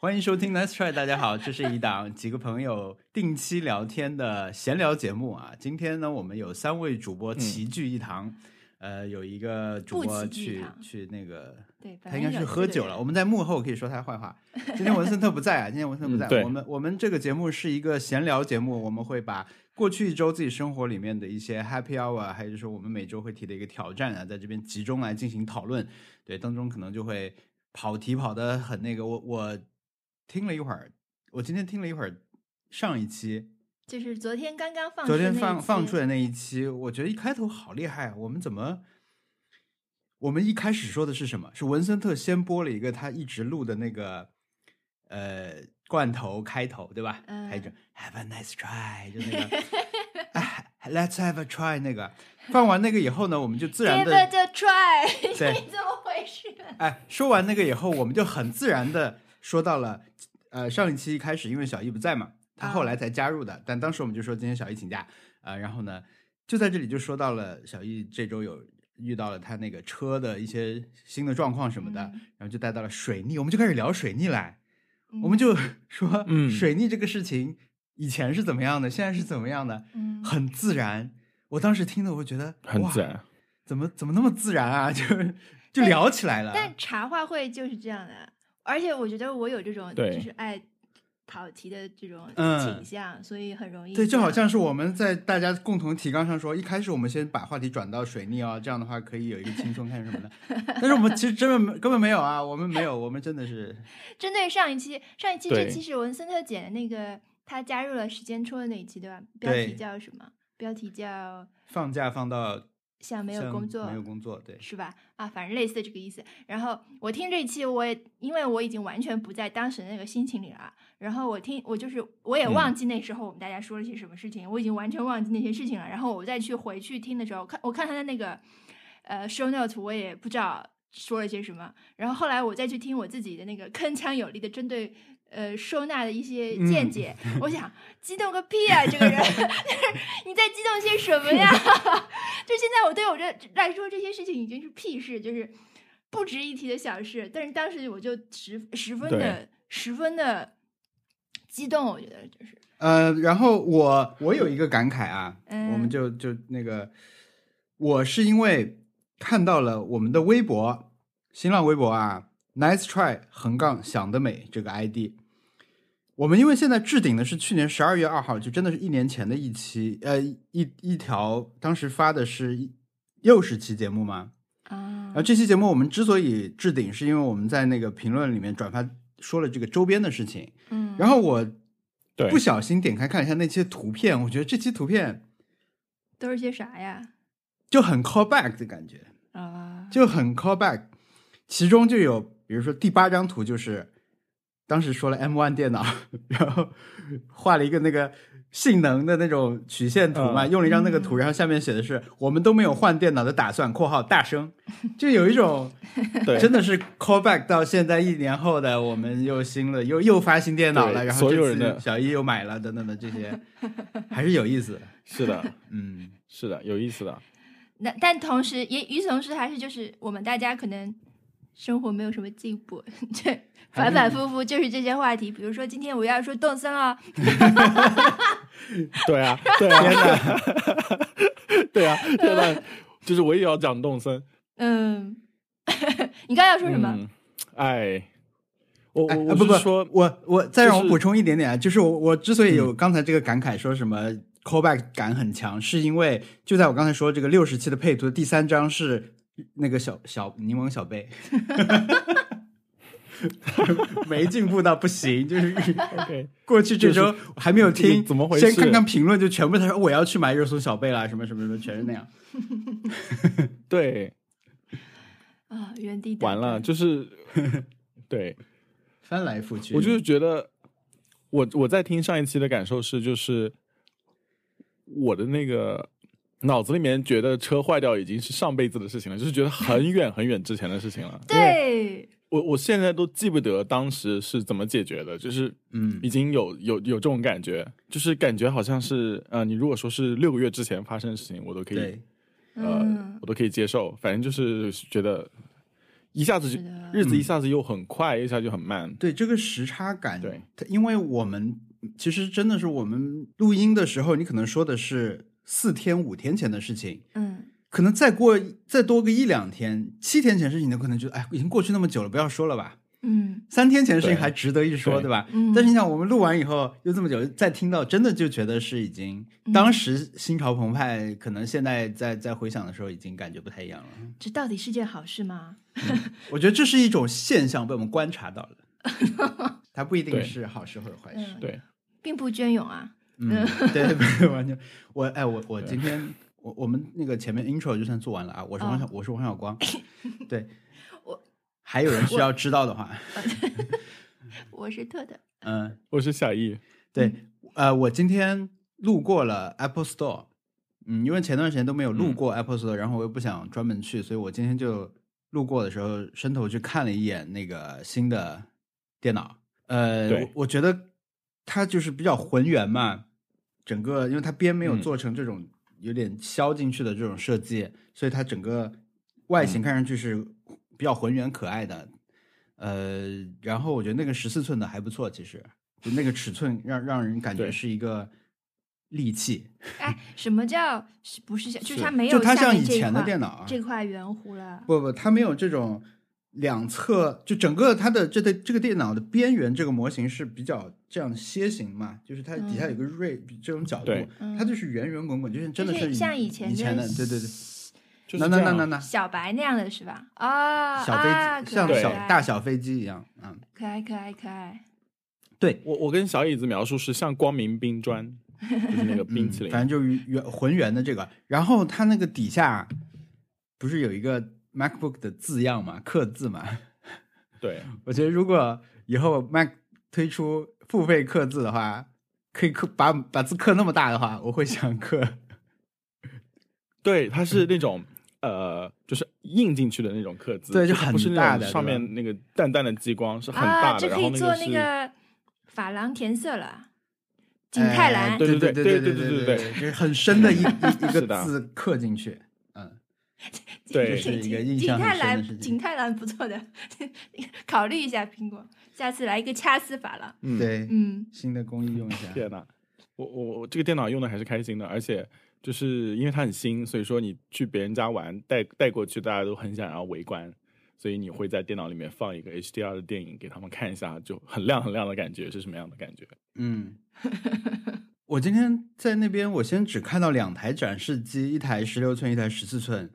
欢迎收听 Let's Try，大家好，这是一档几个朋友定期聊天的闲聊节目啊。今天呢，我们有三位主播齐聚一堂，呃，有一个主播去去那个，对，他应该是喝酒了。我们在幕后可以说他坏话。今天文森特不在啊，今天文森特不在。嗯我们我们这个节目是一个闲聊节目，我们会把过去一周自己生活里面的一些 happy hour，啊还有就是我们每周会提的一个挑战啊，在这边集中来进行讨论。对，当中可能就会跑题跑得很那个。我我听了一会儿，我今天听了一会儿上一期，就是昨天刚刚放昨天放放出来那一期，我觉得一开头好厉害啊！我们怎么？我们一开始说的是什么？是文森特先播了一个他一直录的那个呃罐头开头，对吧？嗯还有一种 Have a nice try，就那个 哎 Let's have a try 那个。放完那个以后呢，我们就自然 Give 的 it a try，对 你怎么回事？哎，说完那个以后，我们就很自然的说到了，呃，上一期一开始因为小易不在嘛，他后来才加入的，但当时我们就说今天小易请假，呃、然后呢，就在这里就说到了小易这周有遇到了他那个车的一些新的状况什么的，嗯然后就带到了水逆，我们就开始聊水逆来，嗯我们就说，嗯水逆这个事情以前是怎么样的，现在是怎么样的，嗯很自然。我当时听的，我觉得哇很自然。怎么怎么那么自然啊？就就聊起来了。但茶话会就是这样的，而且我觉得我有这种对就是爱跑题的这种嗯倾向，所以很容易对，就好像是我们在大家共同提纲上说，一开始我们先把话题转到水逆哦，这样的话可以有一个轻松看什么的。但是我们其实真的没根本没有啊，我们没有，我们真的是 针对上一期，上一期这对期是文森特姐的那个他加入了时间戳的那一期，对吧？标题叫什么？标题叫放假放到像没有工作，没有工作，对，是吧？啊，反正类似的这个意思。然后我听这一期，我也因为我已经完全不在当时的那个心情里了。然后我听，我就是我也嗯忘记那时候我们大家说了些什么事情，我已经完全忘记那些事情了。然后我再去回去听的时候，看我看他的那个呃 show note，我也不知道说了些什么。然后后来我再去听我自己的那个 铿锵有力的针对。呃，收纳的一些见嗯解，我想激动个屁啊！这个人，你在激动些什么呀？就现在我对我这来说，这些事情已经是屁事，就是不值一提的小事。但是当时我就十十分的十分的激动，我觉得就是，呃，然后我我有一个感慨啊，嗯我们就就那个，我是因为看到了我们的微博，新浪微博啊，Nice Try 横杠想得美这个 ID，我们因为现在置顶的是去年十二月二号，就真的是一年前的一期，呃，一一条，当时发的是一六十期节目嘛，啊然后这期节目我们之所以置顶，是因为我们在那个评论里面转发说了这个周边的事情，嗯，然后我对不小心点开看了一下那些图片，我觉得这期图片都是些啥呀？就很 callback 的感觉，啊，就很 callback。其中就有，比如说第八张图就是当时说了 M1 电脑，然后画了一个那个性能的那种曲线图嘛，嗯。用了一张那个图，然后下面写的是我们都没有换电脑的打算（括号大声），就有一种对，真的是 callback 到现在一年后的我们又新了，又又发新电脑了，然后这次所有人的小一又买了等等的这些，还是有意思的。是的，嗯，是的，有意思的。那但同时也与此同时，还是就是我们大家可能生活没有什么进步，对，反反复复就是这些话题。比如说今天我要说动森了，对啊，对啊，对啊，对吧，就是我也要讲动森。嗯，你刚刚要说什么？嗯？哎，我哎，我啊不不我是说，我我再让我补充一点点啊，就是我我之所以有刚才这个感慨，说什么 callback 感很强，是因为就在我刚才说这个六十期的配图的第三张是那个小小柠檬小贝，没进步到不行，就是 OK，过去这周还没有这个听，怎么回事？先看看评论，就全部他说我要去买热搜小贝啦，什么什么什么，全是那样。对，啊，原地完了，就是 对，翻来覆去，我就是觉得，我我在听上一期的感受是，就是我的那个脑子里面觉得车坏掉已经是上辈子的事情了，就是觉得很远很远之前的事情了。对，我我现在都记不得当时是怎么解决的，就是嗯。已经有有有这种感觉，就是感觉好像是呃，你如果说是六个月之前发生的事情，我都可以，呃嗯，我都可以接受，反正就是觉得一下子就日子一下子又很快，一下就很慢。对这个时差感，对，因为我们其实真的是我们录音的时候，你可能说的是四天五天前的事情，嗯，可能再过再多个一两天，七天前的事情，你可能觉得哎，已经过去那么久了，不要说了吧。嗯三天前的事情还值得一说，对对吧？嗯但是你想，我们录完以后又这么久，再听到，真的就觉得是已经，嗯当时心潮澎湃，可能现在在在回想的时候，已经感觉不太一样了。这到底是件好事吗？我觉得这是一种现象，被我们观察到了，它不一定是好事或者坏事。嗯，对，并不隽永啊。嗯，对，对完全。我哎，我我今天我我们那个前面 intro 就算做完了啊。我是王小，哦我是王小光。对，我还有人需要知道的话，我是特特，嗯，我是小易，对，呃，我今天路过了 Apple Store，嗯，因为前段时间都没有路过 Apple Store，、然后我又不想专门去，所以我今天就路过的时候伸头去看了一眼那个新的电脑。呃，我我觉得它就是比较浑圆嘛，整个因为它边没有嗯做成这种有点削进去的这种设计，所以它整个外形嗯看上去是比较浑圆可爱的。呃，然后我觉得那个十四寸的还不错，其实就那个尺寸让让人感觉是一个利器，哎，什么叫不是像？就是是它没有就它像以前的电脑啊，这块圆弧了。不不，它没有这种两侧，就整个它的这个这个电脑的边缘这个模型是比较这样楔形嘛，就是它底下有个锐、这种角度对，它就是圆圆滚滚，就是真的就是像以以前的以前的，对对对，就是那那那那那小白那样的是吧？啊，小飞啊机、像小大小飞机一样，嗯，可爱可爱可爱。对，我我跟小椅子描述是像光明冰砖，就是那个 冰淇淋。嗯反正就是圆浑圆的这个，然后它那个底下不是有一个 MacBook 的字样嘛，刻字嘛，对，我觉得如果以后 Mac 推出付费刻字的话，可以刻把把字刻那么大的话，我会想刻。对，它是 那种呃，就是印进去的那种刻字，对就它不是很大的上面那个淡淡的激光是很啊，大的，这可以做然后个是那个珐琅填色了，景泰蓝。哎对对对对对对对对对，就是很深的一一一个 字刻进去，嗯，对是一个印景泰深的事情蓝，景泰蓝不错的，考虑一下苹果，下次来一个掐丝珐琅。嗯，对，嗯，新的工艺用一下。天呐，我我我这个电脑用的还是开心的，而且就是因为它很新，所以说你去别人家玩带带过去，大家都很想要围观，所以你会在电脑里面放一个 HDR 的电影给他们看一下，就很亮很亮的感觉是什么样的感觉？嗯，我今天在那边，我先只看到两台展示机，一台十六寸，一台十四寸。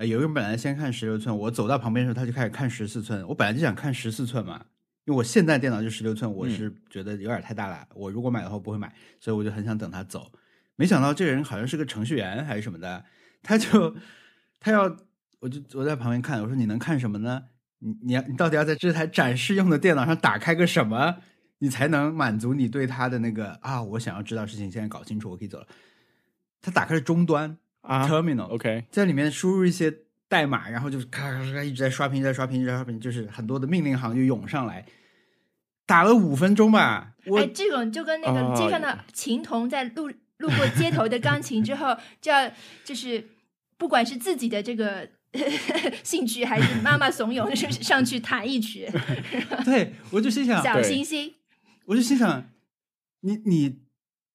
呃，有人本来先看十六寸，我走到旁边的时候，他就开始看十四寸。我本来就想看十四寸嘛，因为我现在电脑就十六寸，我是觉得有点太大了。我如果买的话不会买，所以我就很想等他走。没想到这个人好像是个程序员还是什么的，他就他要，我就我在旁边看，我说你能看什么呢？你你要你到底要在这台展示用的电脑上打开个什么？你才能满足你对他的那个啊，我想要知道事情，现在搞清楚，我可以走了。他打开了终端啊 terminal，、OK，在里面输入一些代码，然后就是咔咔咔咔一直在刷屏，一直在刷屏，一直在刷屏，就是很多的命令行就涌上来，打了五分钟吧。我、哎，这种就跟那个哦街上的琴童在 路路过街头的钢琴之后，就要就是不管是自己的这个 兴趣，还是妈妈怂恿是上去弹一曲，对我就心想，小星星。我就心想，你你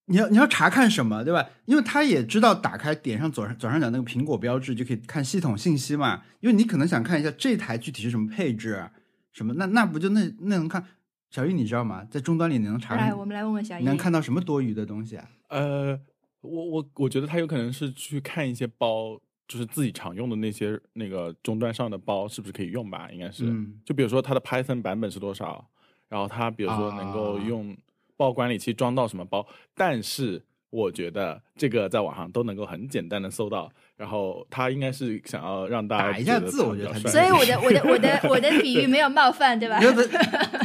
你要你要查看什么，对吧？因为他也知道打开点上左上左上角那个苹果标志就可以看系统信息嘛。因为你可能想看一下这台具体是什么配置啊，什么那那不就那那能看？小玉你知道吗？在终端里你能查来，看我，们来问问小玉你能，看到什么多余的东西啊？呃，我我我觉得他有可能是去看一些包，就是自己常用的那些那个终端上的包是不是可以用吧？应该是，嗯就比如说它的 Python 版本是多少，然后它比如说能够啊用包管理器装到什么包，但是我觉得这个在网上都能够很简单的搜到，然后他应该是想要让大家打一下字我觉得他所以我的我的我的我的比喻 没有冒犯，对吧？觉得，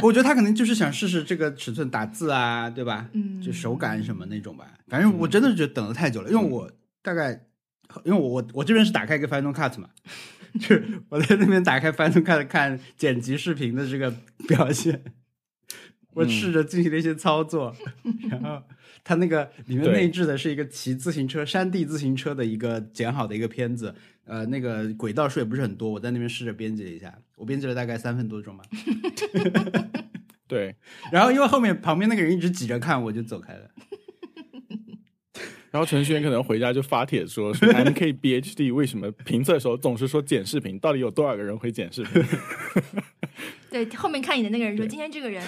我觉得他可能就是想试试这个尺寸打字啊，对吧？嗯就手感什么那种吧。反正我真的是觉得等的太久了，因为我大概，因为我我我这边是打开一个 Final Cut 嘛，就是我在那边打开 Final Cut 看剪辑视频的这个表现。我试着进行了一些操作，然后它那个里面内置的是一个骑自行车、山地自行车的一个剪好的一个片子，呃，那个轨道数也不是很多，我在那边试着编辑了一下，我编辑了大概三分多钟吧。对，然后因为后面旁边那个人一直挤着看，我就走开了。然后程序员可能回家就发帖说说 MKBHD 为什么评测的时候总是说剪视频，到底有多少个人会剪视频？对，后面看你的那个人说，今天这个人，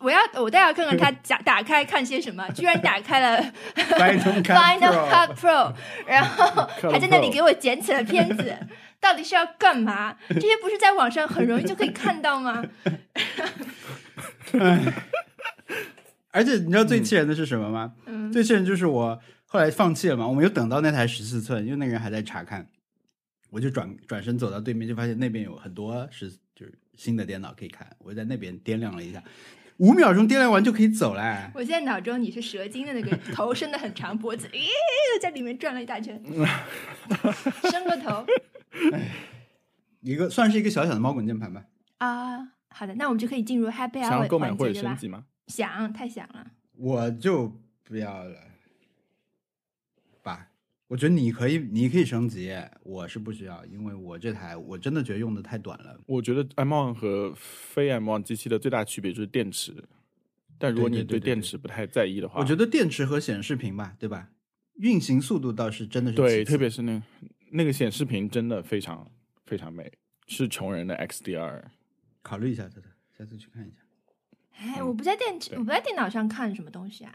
我要我倒要看看他打打开看些什么，居然打开了 Final Cut Pro 然后还在那里给我剪起了片子，到底是要干嘛？这些不是在网上很容易就可以看到吗？而且你知道最气人的是什么吗？嗯，最气人就是我后来放弃了嘛，我没有等到那台十四寸，因为那个人还在查看，我就转转身走到对面，就发现那边有很多是就是新的电脑可以看，我就在那边掂量了一下，五秒钟掂量完就可以走了。我现在脑中你是蛇精的那个 头伸的很长，脖子咦在里面转了一大圈，伸个头一个算是一个小小的猫滚键盘吧。啊。好的，那我们就可以进入 Happy Hour 想购买或者？升级吗？想，太想了。我就不要了吧。我觉得你可以，你可以升级，我是不需要，因为我这台我真的觉得用的太短了。我觉得 M1 和非 M1 机器的最大区别就是电池，但如果你对电池不太在意的话，我觉得电池和显示屏吧，对吧？运行速度倒是真的是对，特别是那那个显示屏真的非常非常美，是穷人的 XDR。考虑一下，特特，下次去看一下。哎，我不在电池，我不在电脑上看什么东西啊。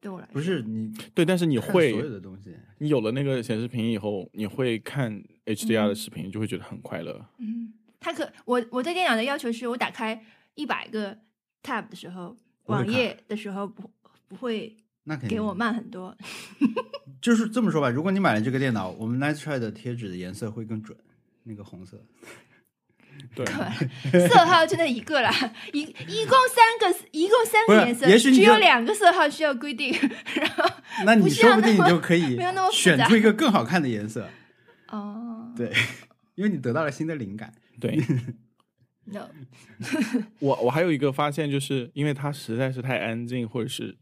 对我来说，不是你对，但是你会所有的东西，你有了那个显示屏以后，你会看 HDR 的嗯视频，就会觉得很快乐。嗯，它可我我对电脑的要求是我打开一百个 tab 的时候，网页的时候不不会那肯定给我慢很多。就是这么说吧，如果你买了这个电脑，我们 Nice Try 的贴纸的颜色会更准，那个红色。对，色号就那一个啦，一一共三个，一共三个颜色，也许只有两个色号需要规定。然后那你说不定你就可以没有那么选出一个更好看的颜色，哦，对，因为你得到了新的灵感。对 no，我我还有一个发现，就是因为它实在是太安静，或者是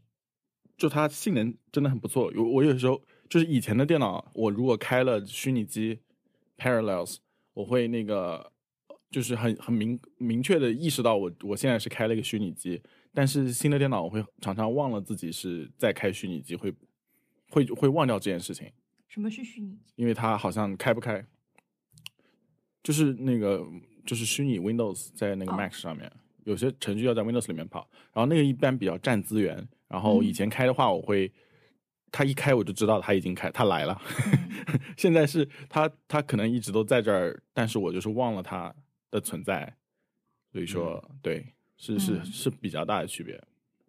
就它性能真的很不错。有我有时候就是以前的电脑，我如果开了虚拟机 Parallels，我会那个就是很很明明确的意识到我我现在是开了一个虚拟机，但是新的电脑我会常常忘了自己是在开虚拟机，会会会忘掉这件事情。什么是虚拟机？因为它好像开不开，就是那个就是虚拟 Windows 在那个哦 Mac 上面，有些程序要在 Windows 里面跑，然后那个一般比较占资源。然后以前开的话，我会它一开我就知道它已经开，它来了。现在是它它可能一直都在这儿，但是我就是忘了它的存在，所以说、对是是嗯是比较大的区别。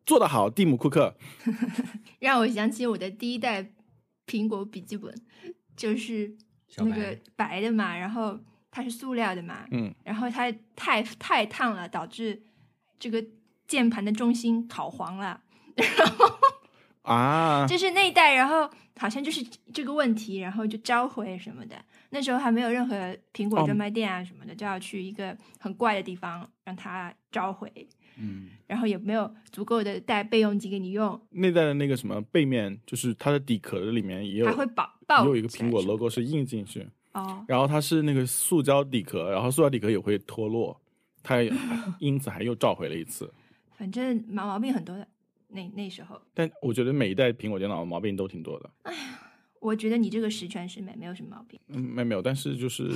做得好，蒂姆·库克，让我想起我的第一代苹果笔记本，就是那个白的嘛，然后它是塑料的嘛，嗯，然后它太太烫了，导致这个键盘的中心烤黄了，然后啊，就是那一代，然后好像就是这个问题，然后就召回什么的。那时候还没有任何苹果哦专卖店啊什么的，就要去一个很怪的地方让它召回，嗯，然后也没有足够的带备用机给你用，那代的那个什么背面，就是它的底壳的里面也有还会爆爆也有一个苹果 logo 是印进去，哦，然后它是那个塑胶底壳，然后塑胶底壳也会脱落，它也 因此还又召回了一次。反正毛毛病很多的。那那时候，但我觉得每一代苹果电脑毛病都挺多的，我觉得你这个十全十美，没有什么毛病。嗯，没没有，但是就是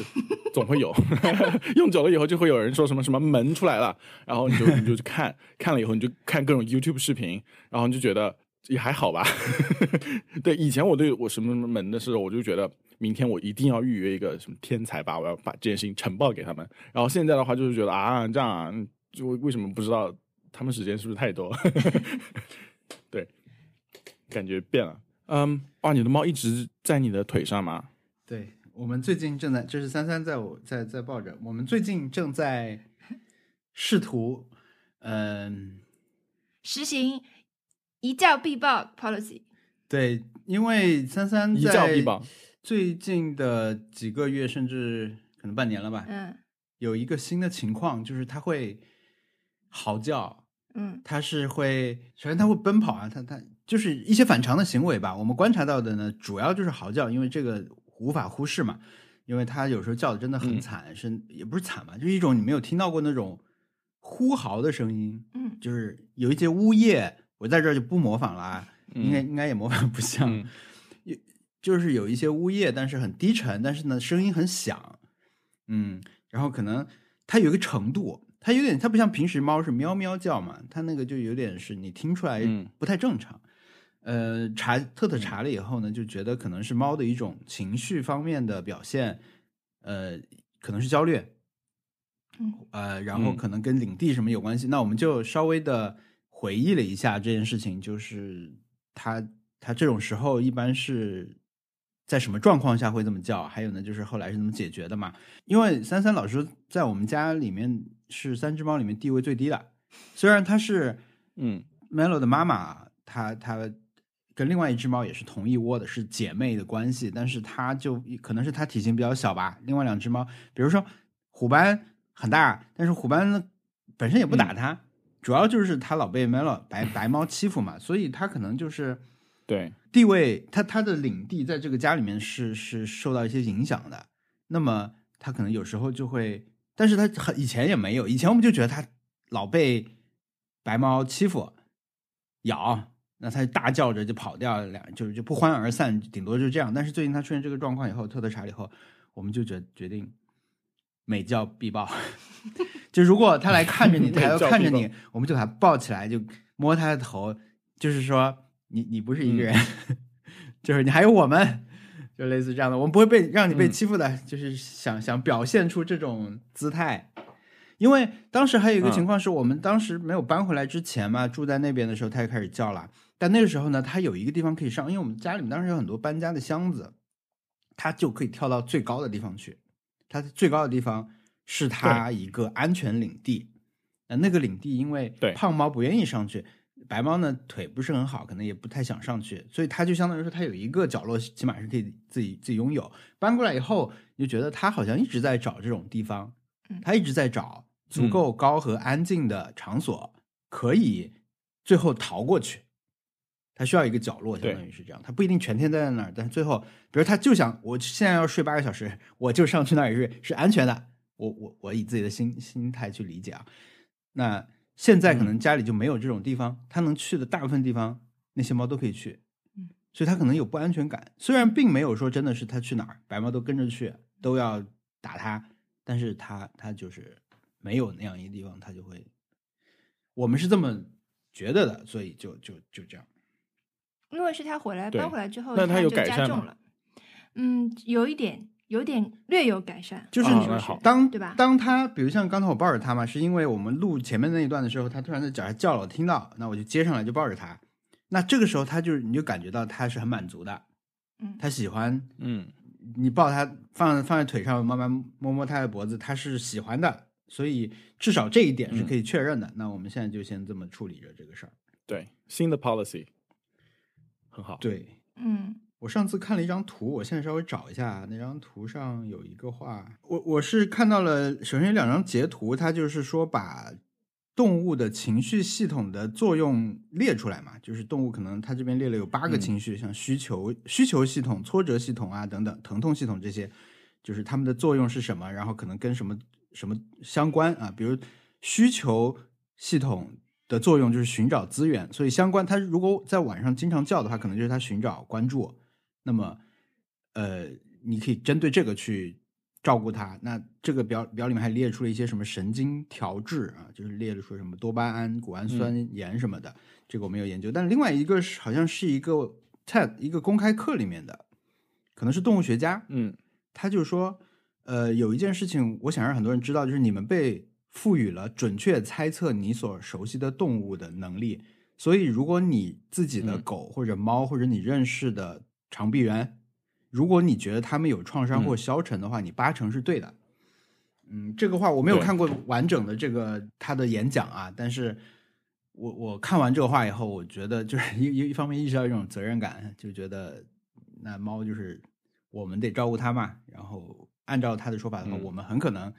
总会有，用久了以后就会有人说什么什么门出来了，然后你就你就去看，看了以后你就看各种 YouTube 视频，然后你就觉得也还好吧。对，以前我对我什么什么门的时候，我就觉得明天我一定要预约一个什么天才吧，我要把这件事情呈报给他们。然后现在的话就是觉得啊，这样啊，就为什么不知道他们时间是不是太多？对，感觉变了。嗯，哇，你的猫一直在你的腿上吗？对，我们最近正在，这是三三在我在在抱着，我们最近正在试图，嗯、实行一觉必报 policy，对，因为三三一觉必报。最近的几个月，甚至可能半年了吧，嗯。有一个新的情况，就是它会嚎叫，嗯。它是会，首先它会奔跑啊，它它就是一些反常的行为吧。我们观察到的呢，主要就是嚎叫，因为这个无法忽视嘛，因为它有时候叫的真的很嗯惨，是也不是惨吧，就是一种你没有听到过那种呼嚎的声音，嗯就是有一些呜咽，我在这儿就不模仿啦应该应该也模仿不像，嗯有就是有一些呜咽，但是很低沉，但是呢声音很响，嗯，然后可能它有一个程度，它有点它不像平时猫是喵喵叫嘛，它那个就有点是你听出来嗯不太正常。呃，查特特查了以后呢，就觉得可能是猫的一种情绪方面的表现，呃，可能是焦虑，嗯呃，然后嗯可能跟领地什么有关系。那我们就稍微的回忆了一下这件事情，就是它它这种时候一般是在什么状况下会这么叫？还有呢，就是后来是怎么解决的嘛？因为三三老师在我们家里面是三只猫里面地位最低的，虽然它是嗯 Melo 的妈妈，她她跟另外一只猫也是同一窝的，是姐妹的关系，但是它就可能是它体型比较小吧。另外两只猫，比如说虎斑很大，但是虎斑本身也不打它，主要就是它老被 Melo 白白猫欺负嘛，所以它可能就是对，地位，它它的领地在这个家里面是是受到一些影响的。那么它可能有时候就会，但是它很以前也没有，以前我们就觉得它老被白猫欺负咬，那它大叫着就跑掉了，两就是就不欢而散，顶多就这样。但是最近他出现这个状况以后，特特查了以后，我们就决决定每叫必报。就如果他来看着你，每它要叫必报看着你，我们就把他抱起来，就摸他的头，就是说你你不是一个人，就是你还有我们，就类似这样的，我们不会被让你被嗯欺负的，就是想想表现出这种姿态。因为当时还有一个情况是我们当时没有搬回来之前嘛，住在那边的时候，它就开始叫了。但那个时候呢，它有一个地方可以上，因为我们家里面当时有很多搬家的箱子，它就可以跳到最高的地方去。它最高的地方是它一个安全领地。那那个领地，因为对胖猫不愿意上去，白猫呢腿不是很好，可能也不太想上去，所以它就相当于说它有一个角落，起码是可以自己自己拥有。搬过来以后，你就觉得它好像一直在找这种地方嗯，它一直在找足够高和安静的场所，可以最后逃过去。它需要一个角落，相当于是这样。它不一定全天待在那儿，但是最后，比如它就想，我现在要睡八个小时，我就上去那里睡，是安全的。我我我以自己的心心态去理解啊。那现在可能家里就没有这种地方，它能去的大部分地方，那些猫都可以去。嗯，所以它可能有不安全感。虽然并没有说真的是它去哪儿，白猫都跟着去，都要打它，但是它它就是没有那样一个地方，它就会。我们是这么觉得的，所以就就就这样。因为是他回来搬回来之后，那他有改善了。嗯，有一点，有点略有改善，就是你当对吧当他比如像刚才我抱着他嘛，是因为我们录前面那一段的时候，他突然在脚下叫了，我听到，那我就接上来就抱着他。那这个时候他就是你就感觉到他是很满足的，嗯他喜欢嗯你抱他放放在腿上，慢慢摸摸他的脖子，他是喜欢的，所以至少这一点是可以确认的。那我们现在就先这么处理着这个事儿。对，新的 policy 很好。对。嗯。我上次看了一张图，我现在稍微找一下，那张图上有一个画，我我是看到了，首先有两张截图，它就是说把动物的情绪系统的作用列出来嘛，就是动物可能它这边列了有八个嗯。情绪，像需求、需求系统、挫折系统啊等等，疼痛系统这些，就是它们的作用是什么，然后可能跟什么什么相关啊，比如需求系统的作用就是寻找资源，所以相关它如果在晚上经常叫的话，可能就是它寻找关注。那么，呃，你可以针对这个去照顾它。那这个表表里面还列出了一些什么神经调制啊，就是列了说什么多巴胺、谷氨酸盐什么的，这个我没有研究。但另外一个是好像是一个 TED 一个公开课里面的，可能是动物学家，嗯他就说，呃，有一件事情我想让很多人知道，就是你们被赋予了准确猜测你所熟悉的动物的能力。所以，如果你自己的嗯狗或者猫或者你认识的长臂猿，如果你觉得它们有创伤或嗯消沉的话，你八成是对的。嗯，这个话我没有看过完整的这个他的演讲啊，但是我我看完这个话以后，我觉得就是一一一方面意识到一种责任感，就觉得那猫就是我们得照顾它嘛，然后按照他的说法的话，嗯我们很可能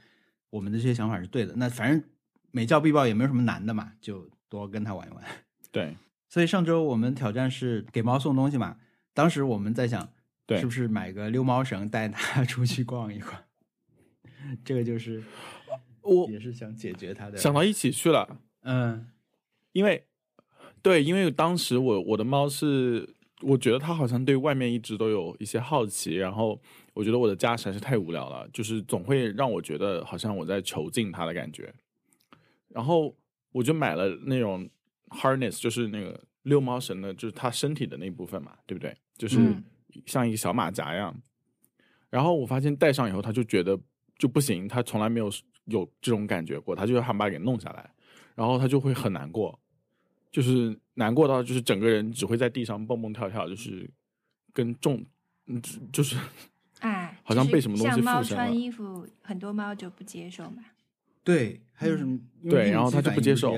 我们的这些想法是对的。那反正每叫必报也没有什么难的嘛，就多多跟它玩一玩。对所以上周我们挑战是给猫送东西嘛，当时我们在想，对是不是买个溜猫绳带它 出去逛一逛？这个就是我也是想解决它的想到一起去了，嗯因为对，因为当时我我的猫是，我觉得它好像对外面一直都有一些好奇，然后我觉得我的家实在是太无聊了，就是总会让我觉得好像我在囚禁它的感觉，然后我就买了那种 harness，就是那个遛猫绳的，就是它身体的那部分嘛，对不对？就是嗯像一个小马甲一样。然后我发现戴上以后，它就觉得就不行，它从来没有有这种感觉过，它就要把它给弄下来，然后它就会很难过，就是难过到就是整个人只会在地上蹦蹦跳跳，就是跟重，嗯，就是哎，好像被什么东西像猫附身了穿衣服，很多猫就不接受嘛。对，还有什么？对然后它就不接受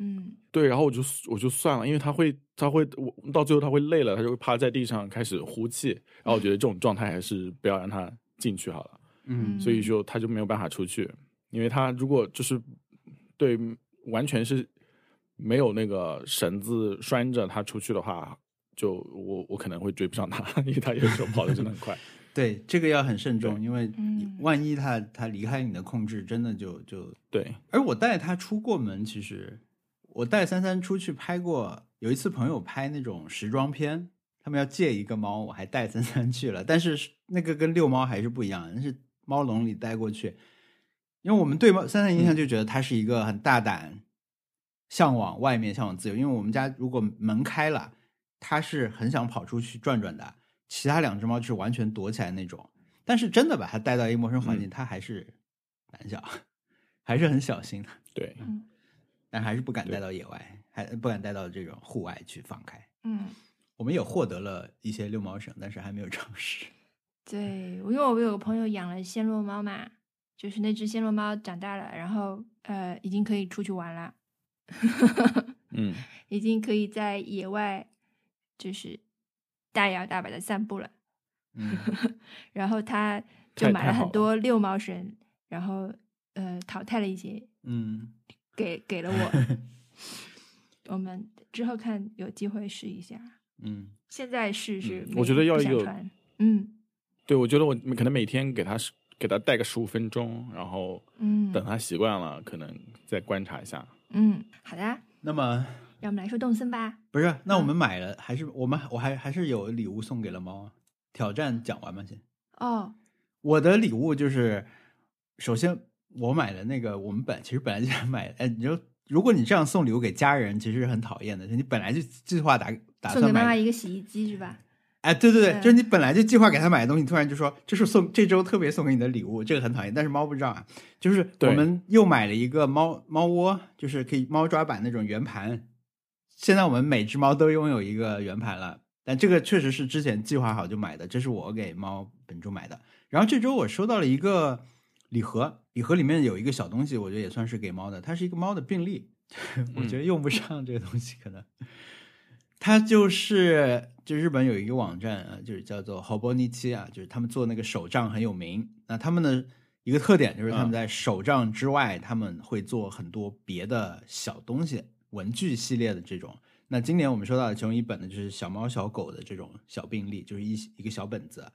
嗯对，然后我就我就算了，因为它会它会我到最后它会累了，它就会趴在地上开始呼气，然后我觉得这种状态还是不要让它进去好了。嗯所以就它就没有办法出去，因为它如果就是对完全是没有那个绳子拴着它出去的话，就我我可能会追不上它，因为它有时候跑的真的很快。对这个要很慎重，因为嗯。万一它它离开你的控制，真的就就对，而我带它出过门，其实我带三三出去拍过，有一次朋友拍那种时装片，他们要借一个猫，我还带三三去了，但是那个跟遛猫还是不一样，那是猫笼里带过去，因为我们对猫三三印象就觉得它是一个很大胆，向往外面，向往自由，因为我们家如果门开了，它是很想跑出去转转的，其他两只猫就是完全躲起来那种。但是真的把它带到一个陌生环境，嗯它还是胆小，还是很小心的。对，嗯但还是不敢带到野外，还不敢带到这种户外去放开。嗯，我们也获得了一些遛猫绳，但是还没有尝试。对，因为我有个朋友养了暹罗猫嘛，就是那只暹罗猫长大了，然后呃，已经可以出去玩了，嗯，已经可以在野外就是大摇大摆的散步了。嗯，然后他就买了很多六毛绳，然后呃淘汰了一些，嗯，给给了我。我们之后看有机会试一下。嗯，现在试试、嗯我觉得要不想有嗯对，我觉得我可能每天给他给他带个十五分钟，然后嗯等他习惯了，可能再观察一下。嗯，好的，那么让我们来说动森吧。不是，那我嗯们买了，还是我们我还还是有礼物送给了猫啊。挑战讲完吗？先，哦，我的礼物就是，首先我买了那个，我们本其实本来就想买，哎，你就如果你这样送礼物给家人，其实是很讨厌的。你本来就计划打打送给妈妈一个洗衣机是吧？哎，对对对，嗯就是你本来就计划给他买的东西，突然就说这是送这周特别送给你的礼物，这个很讨厌。但是猫不知道啊，就是我们又买了一个猫猫窝，就是可以猫抓板那种圆盘。现在我们每只猫都拥有一个圆盘了，但这个确实是之前计划好就买的，这是我给猫本周买的。然后这周我收到了一个礼盒，礼盒里面有一个小东西，我觉得也算是给猫的，它是一个猫的病历，我觉得用不上这个东西，可能。它就是，就日本有一个网站啊，就是叫做 Hobonichi 啊，就是他们做那个手账很有名。那他们的一个特点就是他们嗯在手账之外，他们会做很多别的小东西，文具系列的这种。那今年我们收到的其中一本呢，就是小猫小狗的这种小病例，就是一一个小本子，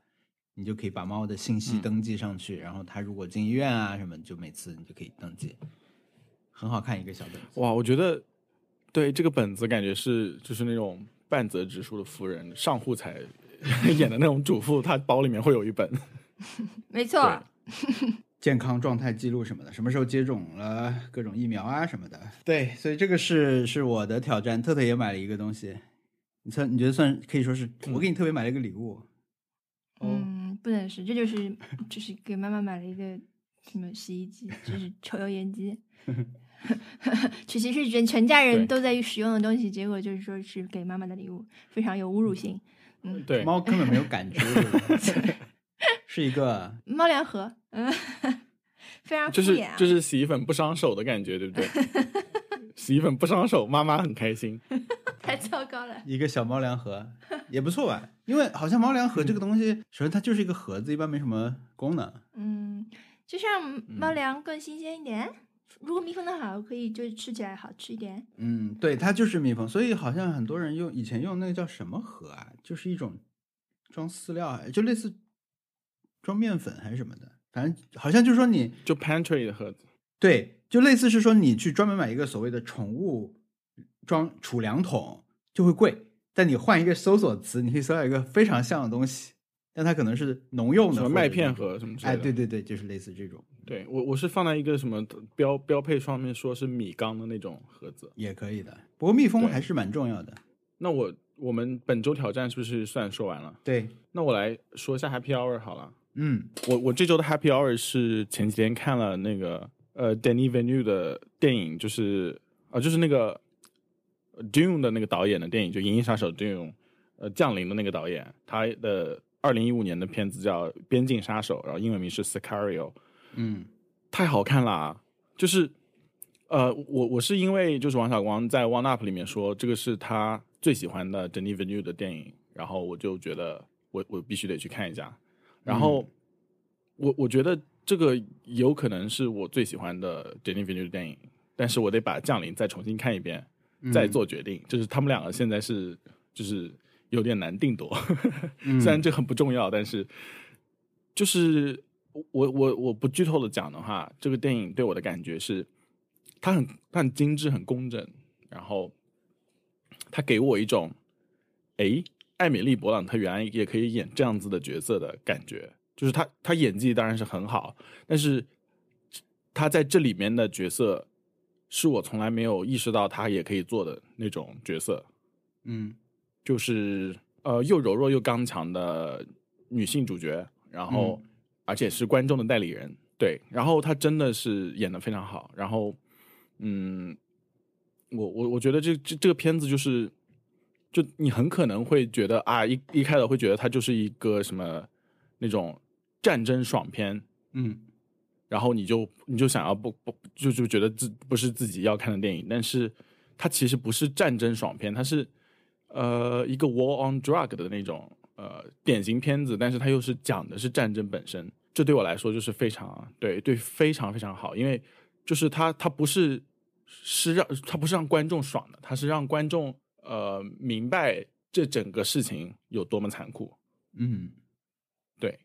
你就可以把猫的信息嗯登记上去，然后它如果进医院啊什么，就每次你就可以登记，很好看一个小本子。哇，我觉得对这个本子感觉是就是那种半泽直树的夫人上户才 演的那种主妇，她包里面会有一本。没错，健康状态记录什么的，什么时候接种了各种疫苗啊什么的。对，所以这个是是我的挑战。特特也买了一个东西，你算你觉得算可以说是我给你特别买了一个礼物。哦，嗯，不能是，这就是就是给妈妈买了一个什么洗衣机，就是抽油烟机。其实是全全家人都在使用的东西，结果就是说是给妈妈的礼物，非常有侮辱性。嗯，对，猫根本没有感知，对不对 是一个 猫粮盒，嗯，非常敷就是衍啊。就是洗衣粉不伤手的感觉，对不对？洗衣粉不伤手，妈妈很开心。太糟糕了。一个小猫粮盒，也不错吧？因为好像猫粮盒这个东西，首先它就是一个盒子，一般没什么功能。嗯，就像猫粮更新鲜一点。如果密封的好，可以就是吃起来好吃一点。嗯，对，它就是密封，所以好像很多人用以前用那个叫什么盒啊，就是一种装饲料，就类似装面粉还是什么的，反正好像就是说你就 pantry 的盒子，对，就类似是说你去专门买一个所谓的宠物装储粮桶就会贵，但你换一个搜索词，你可以搜到一个非常像的东西，但它可能是农用的什么麦片盒什么之类哎，的。对对对，就是类似这种对我我是放在一个什么标标配上面说是米缸的那种盒子。也可以的。不过密封还是蛮重要的。那我我们本周挑战是不是算说完了？对，那我来说一下 Happy Hour 好了。嗯我我这周的 Happy Hour 是前几天看了那个呃 Denny Villeneuve 的电影，就是啊、就是那个呃 Dune 的那个导演的电影，就《银翼杀手 Dune》呃降临的那个导演，他的二零一五年的片子叫《边境杀手》，然后英文名是 Sicario。嗯太好看了啊，就是呃，我我是因为就是王小光在 One Up 里面说这个是他最喜欢的 Denny Villeneuve 的电影，然后我就觉得我我必须得去看一下，然后、我我觉得这个有可能是我最喜欢的 Denis Villeneuve 的电影，但是我得把《降临》再重新看一遍，再做决定，就是他们两个现在是就是有点难定夺，虽然这很不重要，但是就是我我我不剧透的讲的话，这个电影对我的感觉是，它很它很精致，很工整，然后它给我一种，诶，艾米丽·勃朗特原来也可以演这样子的角色的感觉，就是她她演技当然是很好，但是她在这里面的角色是我从来没有意识到她也可以做的那种角色，嗯。就是呃又柔弱又刚强的女性主角，然后、而且是观众的代理人，对，然后她真的是演的非常好，然后嗯，我我我觉得这这这个片子就是，就你很可能会觉得啊一一开始会觉得它就是一个什么那种战争爽片，嗯。然后你就你就想要不不就就觉得自不是自己要看的电影，但是它其实不是战争爽片，它是呃一个 war on drug 的那种呃典型片子，但是它又是讲的是战争本身，这对我来说就是非常对对非常非常好，因为就是它它不是是让它不是让观众爽的，它是让观众呃明白这整个事情有多么残酷，嗯对，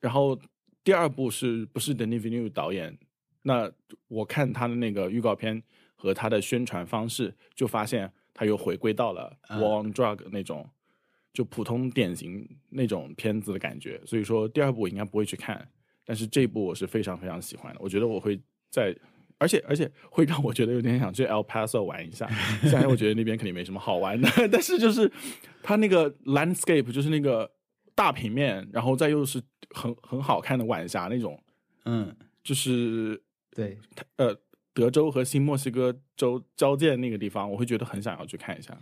然后第二部是不是 Denis Villeneuve 导演？那我看他的那个预告片和他的宣传方式，就发现他又回归到了嗯 War on Drug 那种、就普通典型那种片子的感觉。所以说第二部我应该不会去看，但是这一部我是非常非常喜欢的。我觉得我会在，而且而且会让我觉得有点想去 El Paso 玩一下。虽然我觉得那边肯定没什么好玩的，但是就是它那个 landscape 就是那个大平面，然后再又是很很好看的晚霞那种，嗯，就是对，呃德州和新墨西哥州交界那个地方，我会觉得很想要去看一下。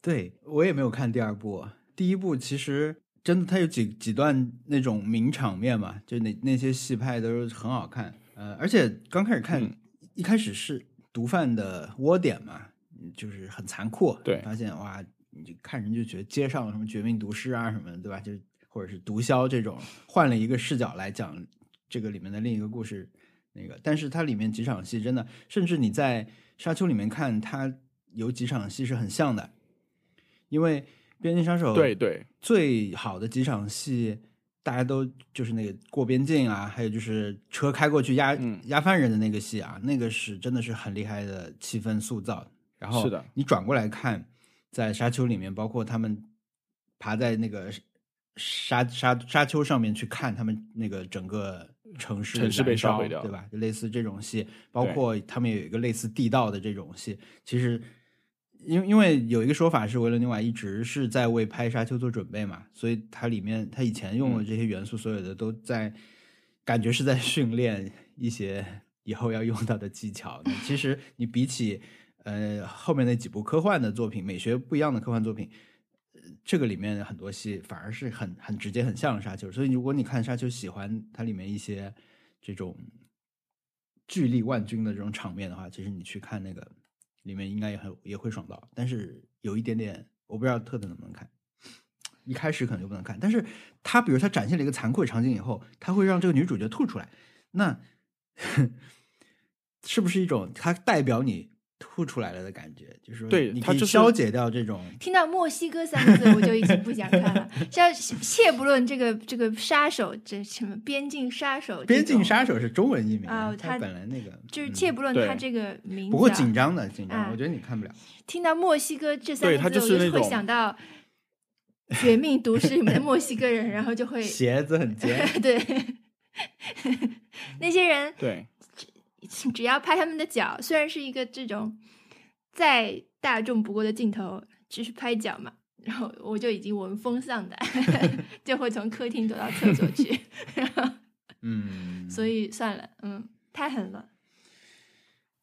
对我也没有看第二部，第一部其实真的它有几几段那种名场面嘛，就那那些戏拍都是很好看，呃，而且刚开始看、嗯一开始是毒贩的窝点嘛，嗯就是很残酷，对发现哇，你就看人就觉得街上什么绝命毒师啊什么的，对吧？就是或者是毒枭这种，换了一个视角来讲这个里面的另一个故事。那个，但是它里面几场戏真的，甚至你在《沙丘》里面看，它有几场戏是很像的，因为《边境杀手》对对，最好的几场戏，大家都就是那个过边境啊，还有就是车开过去压、嗯压犯人的那个戏啊，那个是真的是很厉害的气氛塑造。然后是的你转过来看，在沙丘里面，包括他们爬在那个沙沙沙丘上面去看他们那个整个城市城市被烧烧毁掉对吧？就类似这种戏，包括他们有一个类似地道的这种戏，其实。因为因为有一个说法是维伦纽瓦一直是在为拍《沙丘》做准备嘛，所以它里面他以前用的这些元素，所有的都在、感觉是在训练一些以后要用到的技巧。其实 你比起呃后面那几部科幻的作品，美学不一样的科幻作品，呃这个里面很多戏反而是很很直接、很像沙丘。所以如果你看沙丘，喜欢它里面一些这种巨力万钧的这种场面的话，其实你去看那个里面应该也很也会爽到。但是有一点点，我不知道特特能不能看。一开始可能就不能看，但是他比如他展现了一个残酷的场景以后，他会让这个女主角吐出来，那 是不是一种他代表你吐出来了的感觉？就是说你可以对它就消解掉这种听到墨西哥三个字，我就已经不想看了。像切不论这个这个杀手，这什么边境杀手，边境杀手是中文译名它啊它本来那个就是嗯切不论对他这个名字、啊。不过紧张的紧张，啊我觉得你看不了。听到墨西哥这三对他个字，我就会想到《绝命毒师》里面的墨西哥人，然后就会 鞋子很尖，对那些人对，只要拍他们的脚，虽然是一个这种再大众不过的镜头，只是拍脚嘛，然后我就已经闻风丧胆，就会从客厅躲到厕所去，然后嗯，所以算了，嗯，太狠了，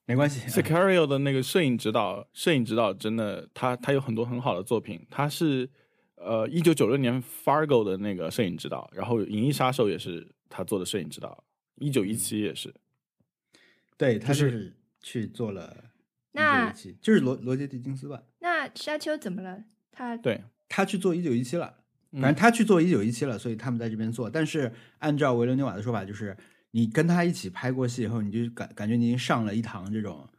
没关系。Sicario 的那个摄影指导，摄影指导真的，他他有很多很好的作品。他是呃一九九六年 Fargo 的那个摄影指导，然后《银翼杀手》也是他做的摄影指导，一九一七也是。对他就就是是去做了那一九一七，就是罗罗杰狄金斯吧？那沙丘怎么了？他对，他去做一九一七了，嗯反正他去做一九一七了，所以他们在这边做。但是按照维伦纽瓦的说法，就是你跟他一起拍过戏以后，你就感感觉你已经上了一堂这种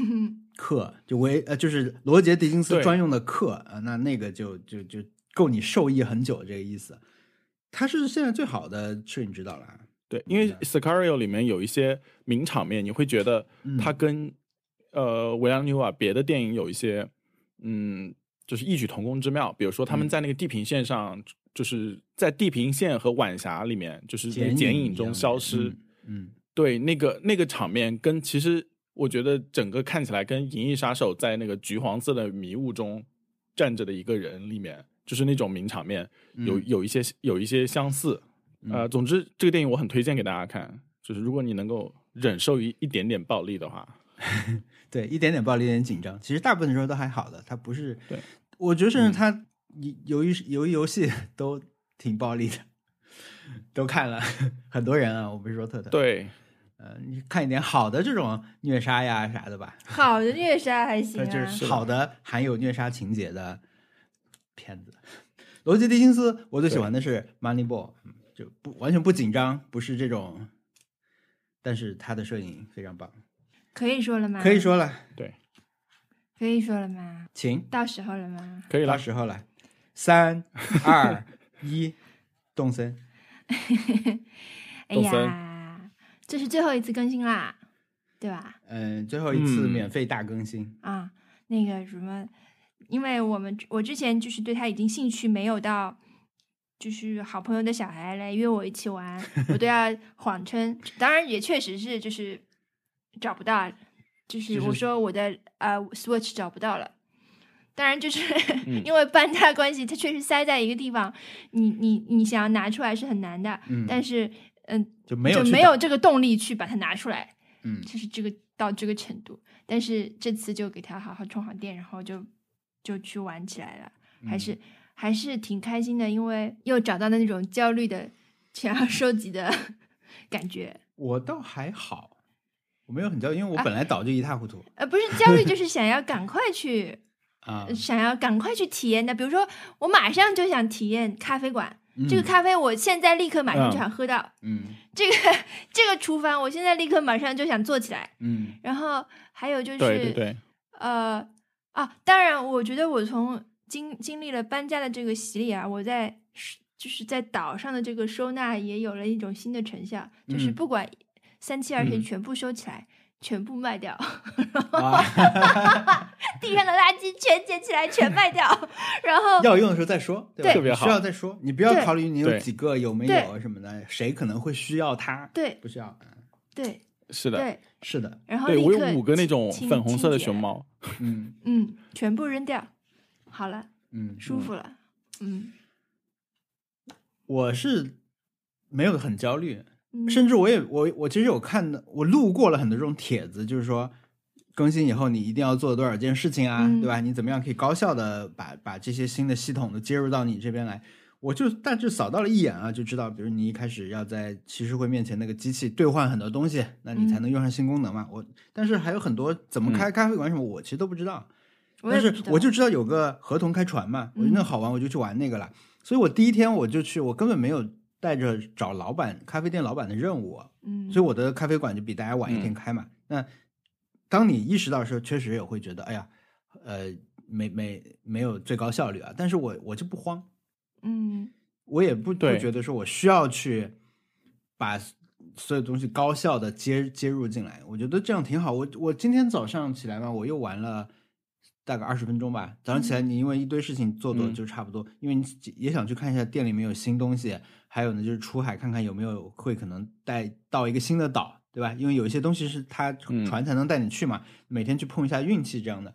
课，就维呃就是罗杰狄金斯专用的课啊、呃那那个就就就够你受益很久这个意思。他是现在最好的摄影指导了啊，对，因为 Sicario 里面有一些名场面，你会觉得嗯他跟、呃维扬纽瓦别的电影有一些嗯，就是异曲同工之妙。比如说他们嗯在那个地平线上，就是在地平线和晚霞里面，就是在剪影中消失。嗯嗯对，那个那个场面跟其实我觉得整个看起来跟《银翼杀手》在那个橘黄色的迷雾中站着的一个人里面，就是那种名场面，有嗯有一些有一些相似。呃，总之这个电影我很推荐给大家看，就是如果你能够忍受一一点点暴力的话，对，一点点暴力，有点点紧张。其实大部分时候都还好的，他不是。对，我觉得甚至他由于由于游戏 都挺暴力的，都看了很多人啊，我不是说特特。，对，呃，你看一点好的这种虐杀呀啥的吧，好的虐杀还行那就啊，是好的含有虐杀情节的片子。罗杰·狄金斯，我最喜欢的是《Moneyball》，嗯就不完全不紧张，不是这种，但是他的摄影非常棒，可以说了吗？可以，说了，对，可以说了吗？请。到时候了吗？可以了。时候了，三二一，动森。哎呀，这是最后一次更新啦，对吧？嗯，最后一次嗯免费大更新。啊，那个什么，因为我们我之前就是对他已经兴趣没有到，就是好朋友的小孩来约我一起玩，我都要谎称，当然也确实是就是找不到，就是我说我的呃 Switch 找不到了。当然，就是、嗯因为搬家的关系，它确实塞在一个地方，你你你想要拿出来是很难的。嗯，但是，嗯，就没有就去没有这个动力去把它拿出来。嗯就是这个到这个程度。但是这次就给它好好充好电，然后就就去玩起来了，还是、还是挺开心的，因为又找到了那种焦虑的想要收集的 感觉。我倒还好，我没有很焦虑，因为我啊本来倒就一塌糊涂呃，不是焦虑，就是 想要赶快去，啊。想要赶快去体验的。比如说，我马上就想体验咖啡馆，这个嗯咖啡我现在立刻马上就嗯想喝到。嗯这个这个厨房，我现在立刻马上就想做起来。嗯然后还有就是，对对对，呃啊，当然，我觉得我从经经历了搬家的这个洗礼啊，我在就是在岛上的这个收纳也有了一种新的成效，就是嗯不管三七二十一嗯全部收起来，全部卖掉，啊，地上的垃圾全捡起来，全卖掉，然后要用的时候再说，对特别好需要再说，你不要考虑你有几个有没有什么的，谁可能会需要它，对不需要。嗯对是的，对，是的，然后我有五个那种粉红色的熊猫，嗯嗯，全部扔掉，好了，嗯，舒服了，嗯，我是没有很焦虑，嗯甚至我也我我其实有看的，我路过了很多这种帖子，就是说更新以后你一定要做多少件事情啊，嗯对吧？你怎么样可以高效的把把这些新的系统都接入到你这边来？我就大致扫到了一眼啊，就知道，比如你一开始要在骑士会面前那个机器兑换很多东西，那你才嗯能用上新功能嘛。我但是还有很多怎么开咖啡馆什么，我其实都不知道。但是我就知道有个合同开船嘛，我觉得好玩，我就去玩那个了。所以我第一天我就去，我根本没有带着找老板咖啡店老板的任务，嗯，所以我的咖啡馆就比大家晚一天嗯开嘛。那当你意识到的时候，确实也会觉得，哎呀，呃，没没没有最高效率啊。但是我我就不慌，嗯我也不不觉得说我需要去把所有东西高效的接接入进来，我觉得这样挺好。我我今天早上起来嘛，我又玩了大概二十分钟吧。早上起来你因为一堆事情做做嗯就差不多，因为你也想去看一下店里面有新东西，还有呢就是出海看看有没有会可能带到一个新的岛，对吧？因为有一些东西是它嗯船才能带你去嘛，每天去碰一下运气这样的。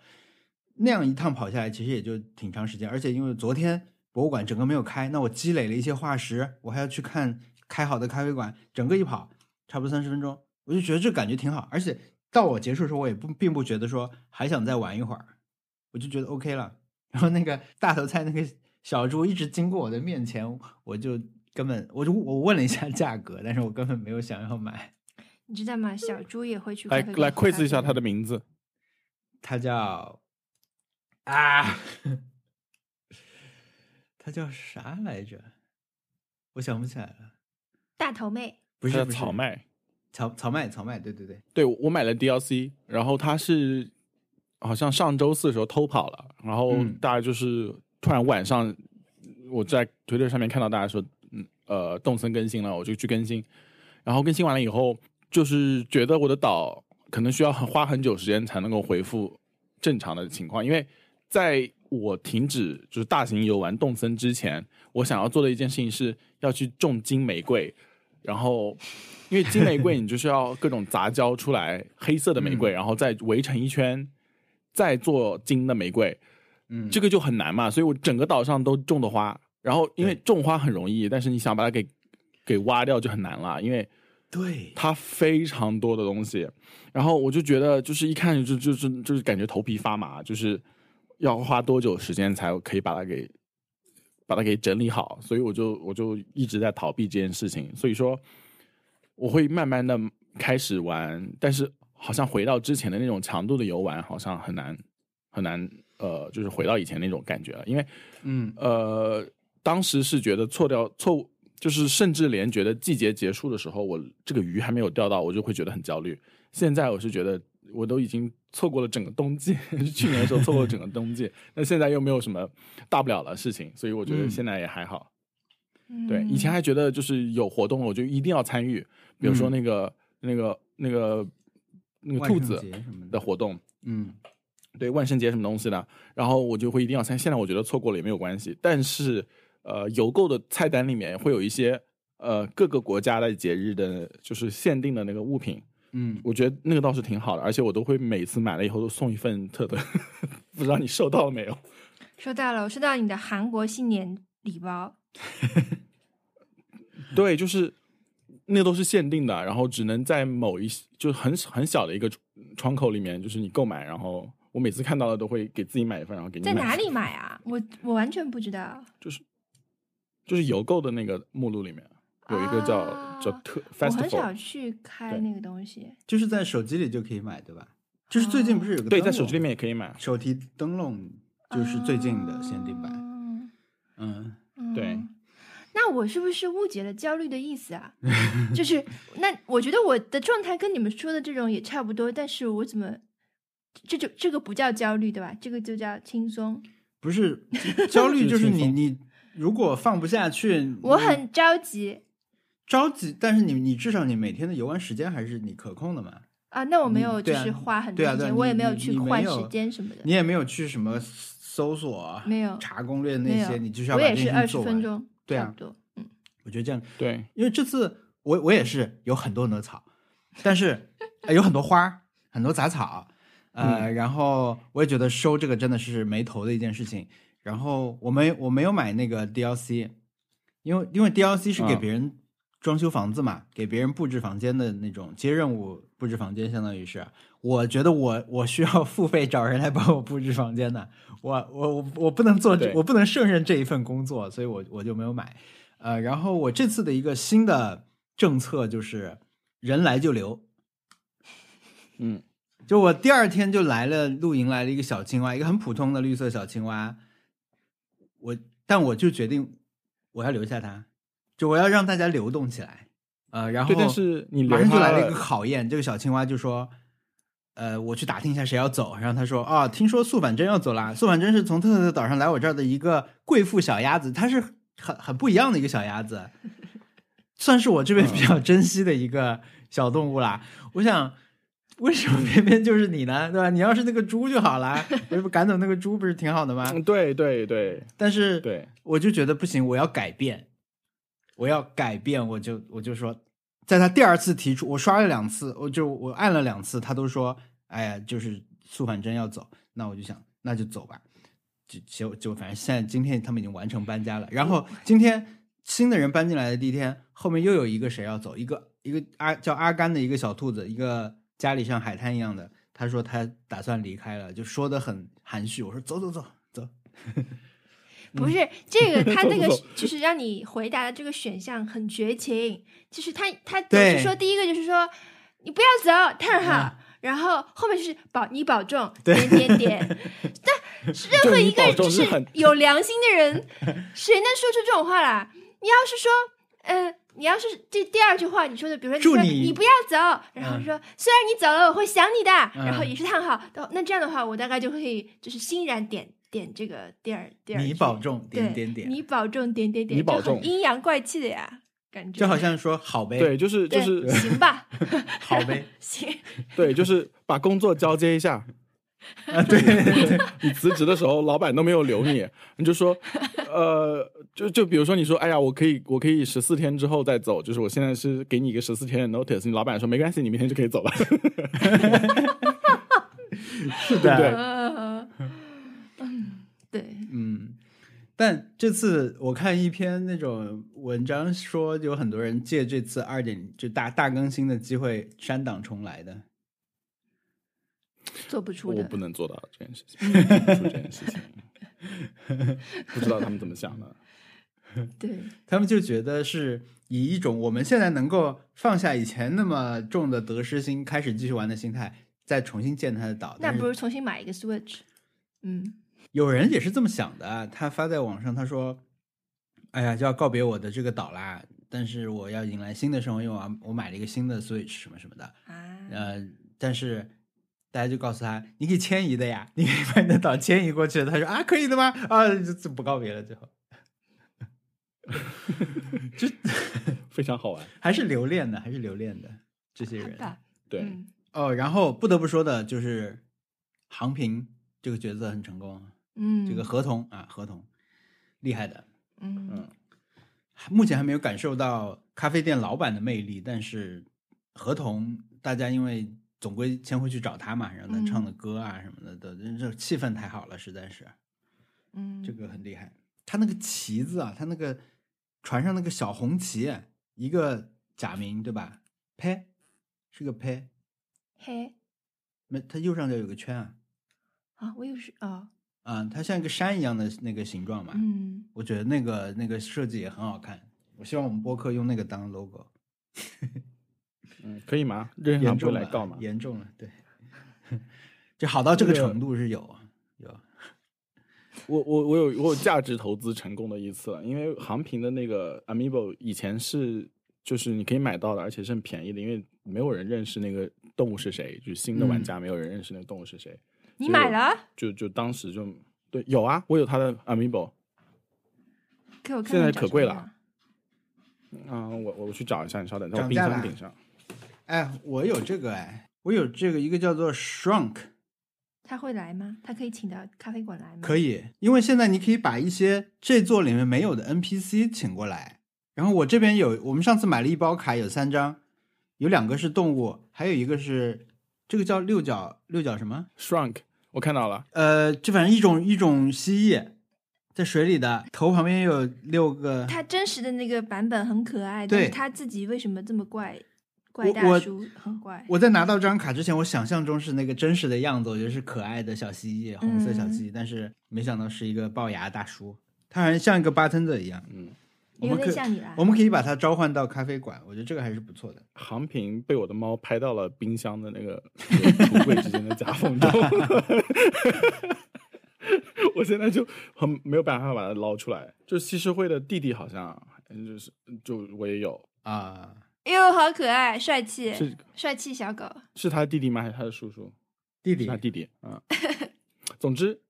那样一趟跑下来，其实也就挺长时间，而且因为昨天博物馆整个没有开，那我积累了一些化石，我还要去看开好的咖啡馆，整个一跑差不多三十分钟，我就觉得这感觉挺好，而且到我结束的时候，我也不并不觉得说还想再玩一会儿，我就觉得 OK 了。然后那个大头菜那个小猪一直经过我的面前，我就根本我就我问了一下价格，但是我根本没有想要买。你知道吗？小猪也会去来来喝咖 quiz 一下啡他的名字，它叫啊，它叫啥来着？我想不起来了。大头妹。不是不是草麦。草草麦草麦，对对对，对我买了 DLC，然后它是好像上周四的时候偷跑了，然后嗯。大家就是突然晚上我在推特上面看到大家说，嗯呃，动森更新了，我就去更新，然后更新完了以后，就是觉得我的岛可能需要很花很久时间才能够恢复正常的情况，因为在我停止就是大型游玩动森之前，我想要做的一件事情是要去种金玫瑰，然后因为金玫瑰你就是要各种杂交出来黑色的玫瑰，然后再围成一圈，再做金的玫瑰，嗯，这个就很难嘛，所以我整个岛上都种的花，然后因为种花很容易，但是你想把它给给挖掉就很难了，因为对，它非常多的东西，然后我就觉得就是一看就就就就是感觉头皮发麻，就是要花多久时间才可以把它给把它给整理好，所以我就我就一直在逃避这件事情，所以说我会慢慢的开始玩，但是好像回到之前的那种强度的游玩，好像很难很难呃，就是回到以前那种感觉了，因为嗯。呃，当时是觉得错掉错误，就是甚至连觉得季节结束的时候，我这个鱼还没有钓到，我就会觉得很焦虑。现在我是觉得我都已经错过了整个冬季，去年的时候错过了整个冬季，那现在又没有什么大不了的事情，所以我觉得嗯。现在也还好。嗯。对，以前还觉得就是有活动了，我就一定要参与，比如说嗯。那个、那个那个那个兔子节什么的的活动，嗯对万圣节什么东西的，然后我就会一定要参。现在我觉得错过了也没有关系，但是呃，邮购的菜单里面会有一些呃各个国家的节日的，就是限定的那个物品，嗯，我觉得那个倒是挺好的，而且我都会每次买了以后都送一份特的，不知道你收到了没有？收到了，我收到你的韩国新年礼包。对，就是那都是限定的，然后只能在某一就是很很小的一个窗口里面，就是你购买，然后我每次看到的都会给自己买一份，然后给你在哪里买啊？我我完全不知道。就是就是邮购的那个目录里面有一个叫、啊叫特我很少去开那个东西。就是在手机里就可以买，对吧？就是最近不是有个对，在手机里面也可以买。手提灯笼，就是最近的限定版。嗯嗯，对嗯那我是不是误解了焦虑的意思啊？就是那我觉得我的状态跟你们说的这种也差不多，但是我怎么这就这个不叫焦虑对吧？这个就叫轻松。不是焦虑，就是你你如果放不下去，我很着急着急，但是你你至少你每天的游玩时间还是你可控的嘛。啊，那我没有就是花很多对啊时间，对啊你我也没有去换时间什么的。你也没有去什么搜索、没有查攻略那些，你就是要我把这些也是二十。分钟，对啊。嗯，我觉得这样，对，因为这次我我也是有很多很多草，但是、呃有很多花，很多杂草，呃，然后我也觉得收这个真的是没头的一件事情。然后我没我没有买那个 DLC，因为因为 DLC 是给嗯别人装修房子嘛，给别人布置房间的那种接任务布置房间，相当于是。我觉得我我需要付费找人来帮我布置房间的，我我我我不能做这我不能胜任这一份工作，所以我我就没有买。呃，然后我这次的一个新的政策就是人来就留，嗯，就我第二天就来了露营来了一个小青蛙，一个很普通的绿色小青蛙，我但我就决定我要留下它，就我要让大家流动起来，呃，然后对，但是你马上就来了一个考验，这个小青蛙就说：“呃，我去打听一下谁要走，然后他说啊，听说素反真要走啦。素反真是从特特岛上来我这儿的一个贵妇小鸭子，它是很很不一样的一个小鸭子，算是我这边比较珍惜的一个小动物啦。我想，为什么偏偏就是你呢？对吧？你要是那个猪就好了，要不赶走那个猪不是挺好的吗？嗯对对对但是对，我就觉得不行，我要改变，我要改变，我就我就说，在他第二次提出，我刷了两次，我就我按了两次，他都说，哎呀，就是素反真要走，那我就想，那就走吧，就就就反正现在今天他们已经完成搬家了，然后今天新的人搬进来的第一天，后面又有一个谁要走，一个一个阿叫阿甘的一个小兔子，一个家里像海滩一样的，他说他打算离开了，就说的很含蓄，我说走走走走。不是这个，他那个就是让你回答的这个选项很绝情，就是他他总是说第一个就是说你不要走，叹号，然后后面就是保你保重，点点点。但任何一个就是有良心的人，谁能说出这种话来？你要是说，嗯、你要是这第二句话你说的，比如说你说你你不要走，然后嗯说、虽然你走了我会想你的，然后嗯也是叹号。哦那这样的话，我大概就可以就是欣然点点这个第二第二你保重，点点点，你保重，点点点，你保重阴阳怪气的呀，感觉就好像说好呗，对，就是就是行吧，好呗，行，对，就是把工作交接一下。啊，对对对，你辞职的时候，老板都没有留你，你就说，呃，就就比如说你说，哎呀，我可以，我可以十四天之后再走，就是我现在是给你一个十四天的 notice，你老板说没关系，你明天就可以走了。是的。但这次我看一篇那种文章说，有很多人借这次二点就大大更新的机会删档重来的。做不出的我不，能做到这件事情，出这件事情，不知道他们怎么想的。对，他们就觉得是以一种我们现在能够放下以前那么重的得失心，开始继续玩的心态，再重新建他的岛。那不如重新买一个 Switch，嗯，有人也是这么想的啊，他发在网上，他说：“哎呀，就要告别我的这个岛啦，但是我要迎来新的生活，因为我我买了一个新的 Switch 什么什么的。啊，呃，但是大家就告诉他，你可以迁移的呀，你可以把你的岛迁移过去。他说啊，可以的吗？啊，就就不告别了，最后 非常好玩。还是留恋的，还是留恋的这些人。对，嗯哦，然后不得不说的就是航平这个角色很成功，嗯，这个合同啊，合同厉害的。嗯。嗯。目前还没有感受到咖啡店老板的魅力，但是合同大家因为总归先会去找他嘛，然后他唱的歌啊什么的，都这气氛太好了，实在是嗯，这个很。厉害。他那个旗子啊，他那个船上那个小红旗，一个假名对吧？呸，是个呸，嘿没，他右上角有个圈啊，啊，我有是哦，啊，它像一个山一样的那个形状嘛。嗯，我觉得那个那个设计也很好看。我希望我们播客用那个当 logo。嗯，可以吗？任天堂不来告吗？严重了，对，就好到这个程度是有啊，有。我我我有我有价值投资成功的一次了，因为航平的那个 Amiibo 以前是就是你可以买到的，而且是很便宜的，因为没有人认识那个动物是谁，就是新的玩家没有人认识那个动物是谁，你买了？就就当时就对有啊，我有他的 Amiibo 给我看看现在可贵了什么样啊、我我去找一下，你稍等，在我冰箱顶上。哎，我有这个哎，我有这个一个叫做 Shrunk，他会来吗？他可以请到咖啡馆来吗？可以，因为现在你可以把一些这座里面没有的 NPC 请过来。然后我这边有，我们上次买了一包卡，有三张，有两个是动物，还有一个是这个叫六角六角什么？Shrunk，我看到了，呃，就反正一种一种蜥蜴，在水里的，头旁边有六个。它真实的那个版本很可爱，但对是它自己为什么这么怪？怪大叔很怪。我在拿到这张卡之前，我想象中是那个真实的样子，我觉得是可爱的小蜥蜴，红色小蜥蜴，但是没想到是一个龅牙大叔，他好像像一个 bartender 一样。嗯，有我们可以点像你啦。我们可以把它召唤到咖啡馆，我觉得这个还是不错的。航平被我的猫拍到了冰箱的那个那个橱柜之间的夹缝中，我现在就很没有办法把它捞出来。就西施惠的弟弟好像嗯就是就我也有，啊，哟，好可爱，帅气，是帅气小狗。是他的弟弟吗？还是他的叔叔？弟弟是他弟弟，嗯。总之，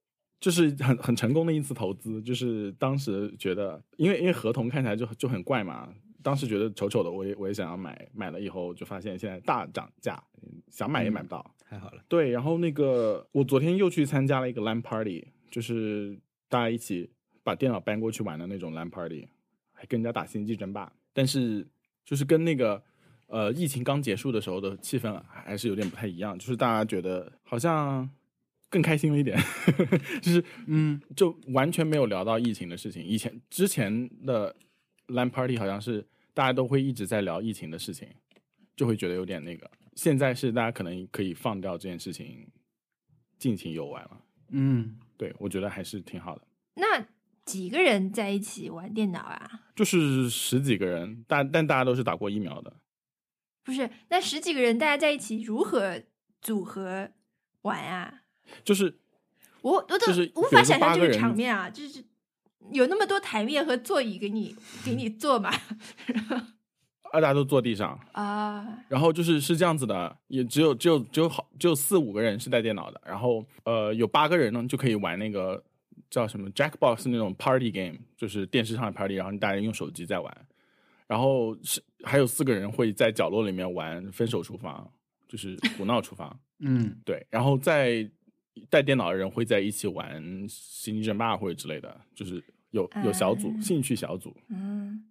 就是很很成功的一次投资，就是当时觉得，因为因为合同看起来就就很怪嘛，当时觉得丑丑的，我也我也想要买，买了以后就发现现在大涨价，想买也买不到。太好了，对，然后那个我昨天又去参加了一个 LAN party，就是大家一起把电脑搬过去玩的那种 LAN party，还跟人家打星际争霸，但是就是跟那个呃疫情刚结束的时候的气氛还是有点不太一样，就是大家觉得好像更开心了一点，就是嗯，就完全没有聊到疫情的事情。以前之前的 LAN party 好像是大家都会一直在聊疫情的事情，就会觉得有点那个。现在是大家可能可以放掉这件事情，尽情游玩了。嗯，对我觉得还是挺好的。那几个人在一起玩电脑啊？就是十几个人，大但大家都是打过疫苗的。不是，那十几个人大家在一起如何组合玩啊？就是我我都就是无法想象这个场面啊！就是有那么多台面和座椅给你给你坐嘛 大家都坐地上，啊？然后就是是这样子的，也只有只有只有好只有四五个人是带电脑的，然后呃有八个人呢就可以玩那个叫什么 Jackbox 那种 Party Game，就是电视上的 Party，然后大家用手机在玩，然后是还有四个人会在角落里面玩分手厨房，就是胡闹厨房，嗯，对，然后在带电脑的人会在一起玩星际争霸或者之类的，就是有有小组、啊兴趣小组，嗯，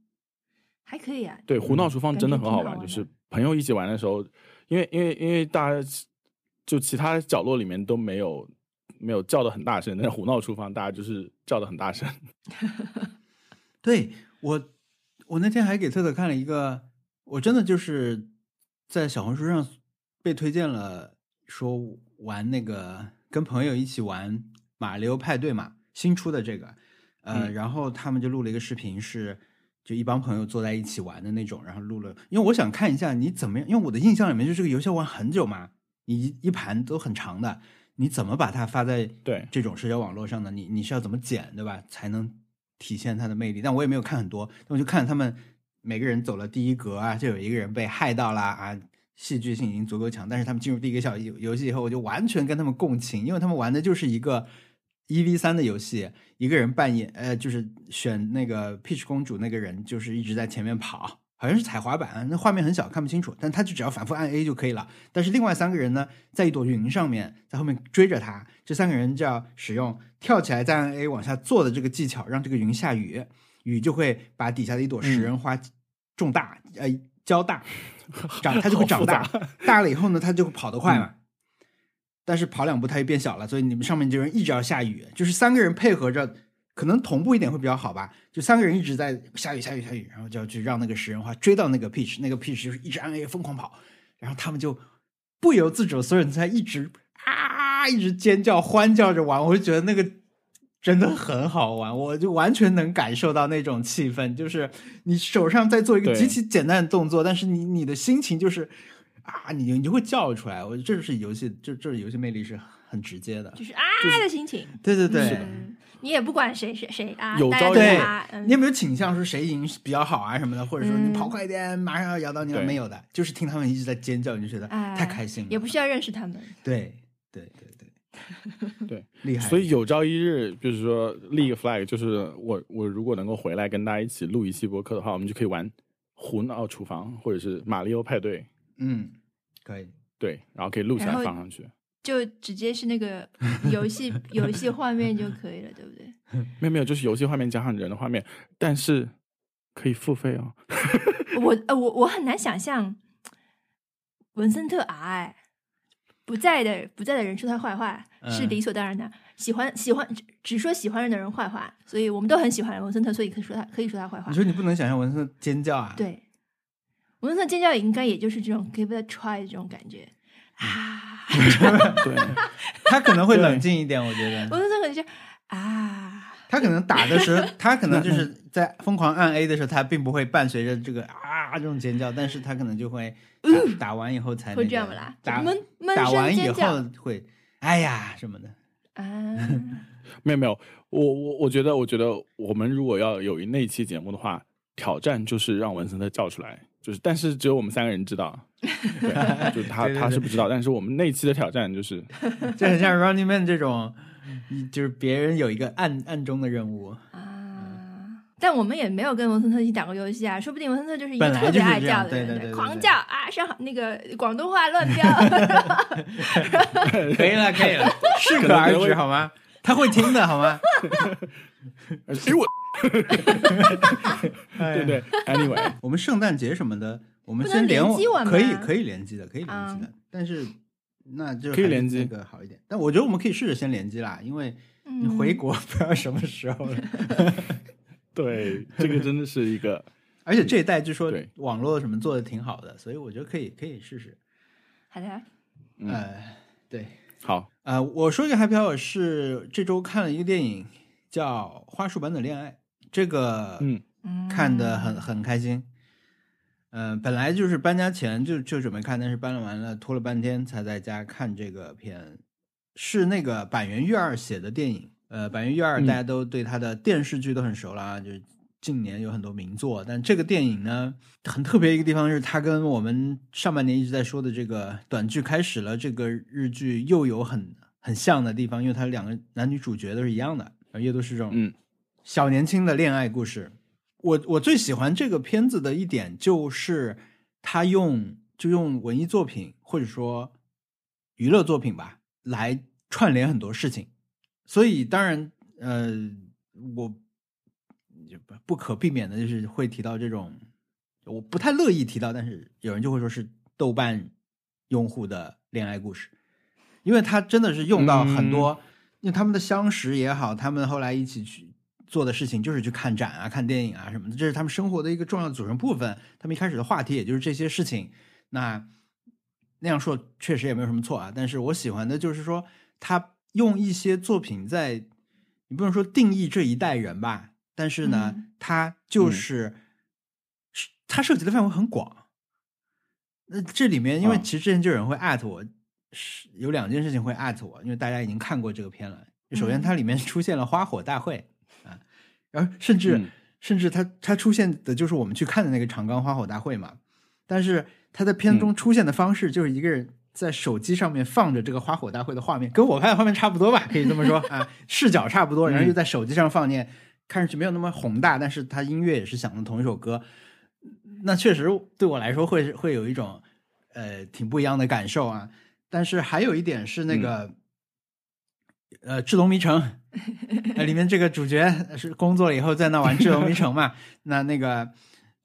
还可以啊。对，胡闹厨房真的很好玩，就是朋友一起玩的时候，因为因为因为大家就其他角落里面都没有没有叫的很大声，但是胡闹厨房大家就是叫的很大声。对我，我那天还给特特看了一个，我真的就是在小红书上被推荐了，说玩那个跟朋友一起玩马里奥派对嘛，新出的这个，呃，嗯然后他们就录了一个视频是。就一帮朋友坐在一起玩的那种，然后录了，因为我想看一下你怎么样，因为我的印象里面就这个游戏玩很久嘛，你一一盘都很长的，你怎么把它发在对这种社交网络上呢，你你是要怎么剪，对吧？才能体现它的魅力。但我也没有看很多，但我就看他们每个人走了第一格啊，就有一个人被害到啦啊，戏剧性已经足够强。但是他们进入第一个小游游戏以后，我就完全跟他们共情，因为他们玩的就是一个一 v 三的游戏，一个人扮演呃，就是选那个 Peach 公主那个人，就是一直在前面跑。好像是踩滑板，那画面很小，看不清楚，但他就只要反复按 A 就可以了。但是另外三个人呢，在一朵云上面，在后面追着他。这三个人就要使用跳起来再按 A 往下坐的这个技巧，让这个云下雨，雨就会把底下的一朵食人花种大，呃，浇大，长它就会长大，大了以后呢，它就会跑得快嘛。但是跑两步它就变小了，所以你们上面这人一直要下雨，就是三个人配合着，可能同步一点会比较好吧。就三个人一直在下雨下雨下雨，然后就要去让那个食人花追到那个 Peach，那个 Peach 就是一直按 A 疯狂跑，然后他们就不由自主，所有人在一直啊一直尖叫欢叫着玩，我就觉得那个真的很好玩，我就完全能感受到那种气氛，就是你手上在做一个极其简单的动作，但是你你的心情就是啊，你你就会叫出来。我觉得这是游戏，这这是游戏魅力是很直接的。就是啊的心情。对对对，嗯，你也不管谁谁谁啊，有大家都朝一日对你有没有倾向说谁赢比较好啊什么的，或者说你嗯跑快一点，马上要咬到你了？没有的，就是听他们一直在尖叫，你就觉得哎太开心了。也不需要认识他们。对对对对 对，厉害。所以有朝一日，就是说立一个 flag，就是我我如果能够回来跟大家一起录一期播客的话，我们就可以玩胡闹厨房或者是马里奥派对，嗯，可以。对，然后可以录下来放上去。就直接是那个游戏 游戏画面就可以了，对不对？没有没有，就是游戏画面加上人的画面，但是可以付费哦。我呃我我很难想象文森特 R 哎不在的不在的人说他坏话是嗯理所当然的，喜欢喜欢只只说喜欢人的人坏话，所以我们都很喜欢文森特，所以可以说他可以说他坏话你。说你不能想象文森特尖叫啊？，对，文森特尖叫应该也就是这种 give it a try 的这种感觉嗯啊，对，他可能会冷静一点，我觉得。文森特可能就啊，他可能打的时候，他可能就是在疯狂按 A 的时候，他并不会伴随着这个啊这种尖叫，但是他可能就会打打完以后才、那个、会这样不啦？打闷闷打完以后会哎呀什么的。啊，没有没有，我我我觉得我觉得我们如果要有一那期节目的话，挑战就是让文森特叫出来，就是但是只有我们三个人知道，对，就他对对对。他是不知道，但是我们那期的挑战就是，就很像 Running Man 这种，就是别人有一个暗暗中的任务，啊，但我们也没有跟文森特一起打过游戏啊，说不定文森特就是一个特别爱叫的人，对对对对对狂叫啊，上那个广东话乱 飙，可以了，可以了，适可而止好吗？他会听的好吗？哎我，哎对对，anyway，我们圣诞节什么的，我们先连联机我可以吗可以联机的，可以联机的，但是那就可以联机那个好一点。但我觉得我们可以试着先联机啦，因为你嗯回国 不知道什么时候了。对，这个真的是一个，而且这一代据说网络什么做的挺好的，所以我觉得可以可以试试。好的，嗯呃，对，好，呃，我说一个 happy hour 是这周看了一个电影叫《花束般的恋爱》，这个嗯嗯，看的很很开心。嗯、本来就是搬家前就就准备看，但是搬了完了，拖了半天才在家看这个片。是那个板垣月二写的电影。呃，板垣月二嗯大家都对他的电视剧都很熟了啊，就是近年有很多名作。但这个电影呢，很特别一个地方是，它跟我们上半年一直在说的这个短剧开始了这个日剧又有很很像的地方，因为它两个男女主角都是一样的，而且都是这种嗯小年轻的恋爱故事。我我最喜欢这个片子的一点就是，他用就用文艺作品或者说娱乐作品吧来串联很多事情，所以当然呃，我就不不可避免的就是会提到这种，我不太乐意提到，但是有人就会说是豆瓣用户的恋爱故事，因为他真的是用到很多，因为他们的相识也好，他们后来一起去做的事情就是去看展啊、看电影啊什么的，这是他们生活的一个重要组成部分。他们一开始的话题也就是这些事情，那那样说确实也没有什么错啊。但是我喜欢的就是说，他用一些作品在，你不能说定义这一代人吧，但是呢，嗯他就是、是他涉及的范围很广。那这里面，因为啊其实之前就有人会艾特我，是有两件事情会艾特我，因为大家已经看过这个片了。首先，嗯它里面出现了花火大会啊，然后甚至、嗯。甚至它它出现的就是我们去看的那个长冈花火大会嘛，但是它在片中出现的方式就是一个人在手机上面放着这个花火大会的画面，跟我看的画面差不多吧，可以这么说啊，视角差不多，然后又在手机上放念，看上去没有那么宏大，但是它音乐也是响的同一首歌，那确实对我来说会会有一种呃挺不一样的感受啊。但是还有一点是那个、呃《智龙迷城》呃，里面这个主角是工作了以后在那玩《智龙迷城》嘛，那那个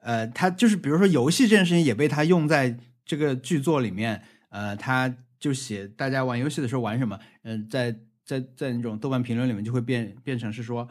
呃，他就是比如说游戏这件事情也被他用在这个剧作里面，呃，他就写大家玩游戏的时候玩什么，嗯、在在在那种豆瓣评论里面就会变变成是说，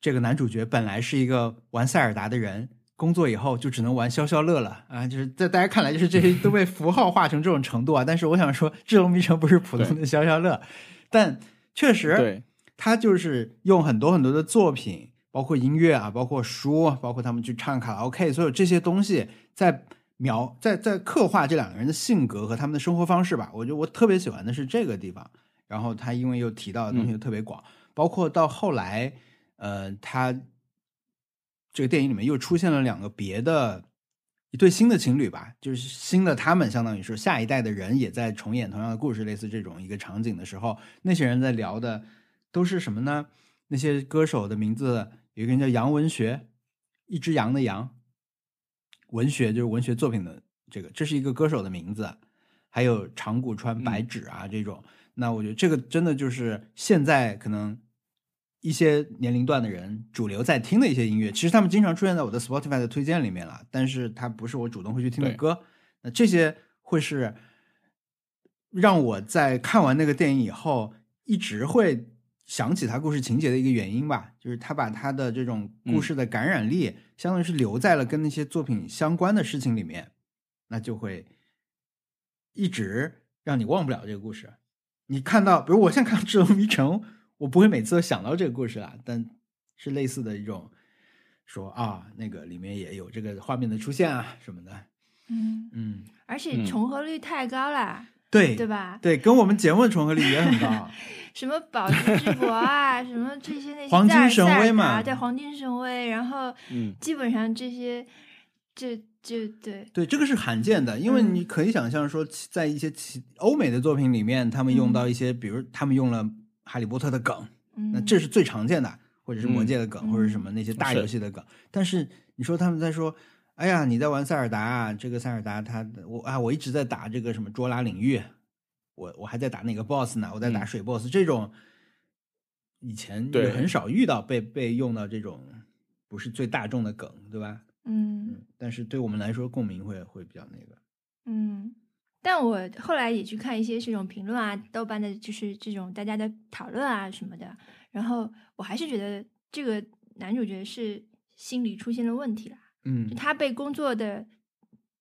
这个男主角本来是一个玩塞尔达的人，工作以后就只能玩消消乐了啊！就是在大家看来，就是这些都被符号化成这种程度啊。但是我想说，《智龙迷城》不是普通的消消乐，但确实，对，他就是用很多很多的作品，包括音乐啊，包括书，包括他们去唱卡拉 OK，所有这些东西在描在在刻画这两个人的性格和他们的生活方式吧。我觉得我特别喜欢的是这个地方。然后他因为又提到的东西又特别广，包括到后来，呃，他这个电影里面又出现了两个别的一对新的情侣吧，就是新的他们，相当于是下一代的人也在重演同样的故事，类似这种一个场景的时候，那些人在聊的都是什么呢？那些歌手的名字有一个人叫杨文学，一只羊的羊，文学就是文学作品的这个，这是一个歌手的名字，还有长谷川白纸啊、这种。那我觉得这个真的就是现在可能一些年龄段的人主流在听的一些音乐，其实他们经常出现在我的 Spotify 的推荐里面了，但是它不是我主动会去听的歌。那这些会是让我在看完那个电影以后，一直会想起他故事情节的一个原因吧，就是他把他的这种故事的感染力，相当于是留在了跟那些作品相关的事情里面，那就会一直让你忘不了这个故事。你看到，比如我现在看《智龙迷城》，我不会每次都想到这个故事啦，但是类似的一种说啊，那个里面也有这个画面的出现啊什么的，嗯，嗯，而且嗯重合率太高了，对对吧？对，跟我们节目的重合率也很高。什么宝石之国啊，什么这些那些黄金神威嘛对，黄金神威，然后嗯基本上这些这这对，对，这个是罕见的，因为嗯你可以想象说，其在一些其欧美的作品里面，他们用到一些，比如他们用了哈利波特的梗，嗯，那这是最常见的，或者是魔界的梗，嗯。或者什么那些大游戏的梗。但是你说他们在说，哎呀，你在玩塞尔达啊，这个塞尔达他我啊，我一直在打这个什么卓拉领域，我我还在打那个 BOSS 呢，我在打嗯。水 BOSS、这种，以前对也很少遇到被被用到这种不是最大众的梗，对吧？嗯。嗯，但是对我们来说共鸣会会比较那个。嗯，但我后来也去看一些这种评论啊，豆瓣的就是这种大家的讨论啊什么的，然后我还是觉得这个男主角是心理出现了问题啦。嗯就他被工作的，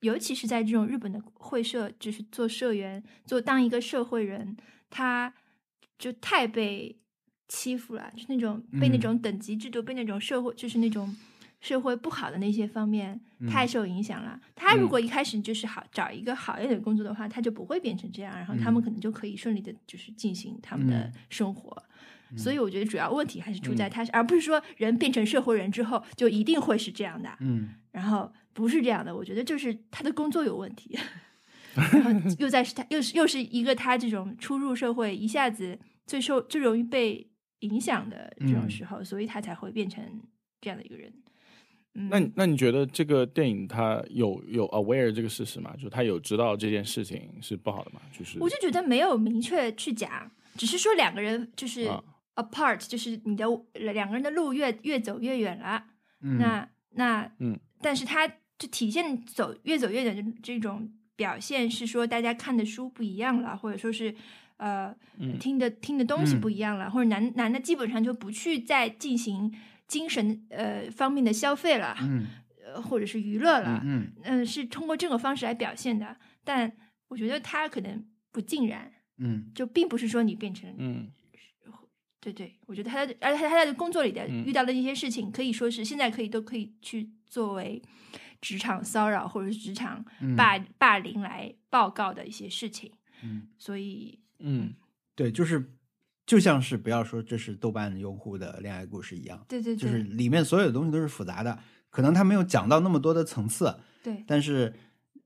尤其是在这种日本的会社，就是做社员，做当一个社会人，他就太被欺负了，就那种被那嗯种等级制度，被那种社会，就是那种社会不好的那些方面太嗯受影响了。他如嗯果一开始就是好找一个好一点的工作的话，他就不会变成这样，然后他们嗯可能就可以顺利的，就是进行他们的嗯生活。所以我觉得主要问题还是出在嗯他，而不是说人变成社会人之后就一定会是这样的。嗯然后不是这样的，我觉得就是他的工作有问题，然后又在是他又是又是一个他这种初入社会一下子最受最容易被影响的这种嗯时候，所以他才会变成这样的一个人。嗯，那你那你觉得这个电影它有有 aware 这个事实吗？就是他有知道这件事情是不好的吗？就是我就觉得没有明确去讲，只是说两个人就是啊 apart，、就是你的两个人的路越越走越远了。嗯，那那嗯，但是他就体现走越走越远的这种表现，是说大家看的书不一样了，或者说是呃、嗯听的听的东西嗯不一样了，或者男男的基本上就不去再进行精神呃方面的消费了，嗯。呃或者是娱乐了，嗯嗯、是通过这种方式来表现的。但我觉得他可能不尽然，嗯。就并不是说你变成嗯。对对，我觉得他在，而且他在工作里的嗯。遇到的一些事情，可以说是现在可以都可以去作为职场骚扰或者是职场嗯。霸、霸凌来报告的一些事情。嗯，所以，嗯。对，就是就像是不要说这是豆瓣用户的恋爱故事一样，对对对，就是里面所有的东西都是复杂的，可能他没有讲到那么多的层次，对但是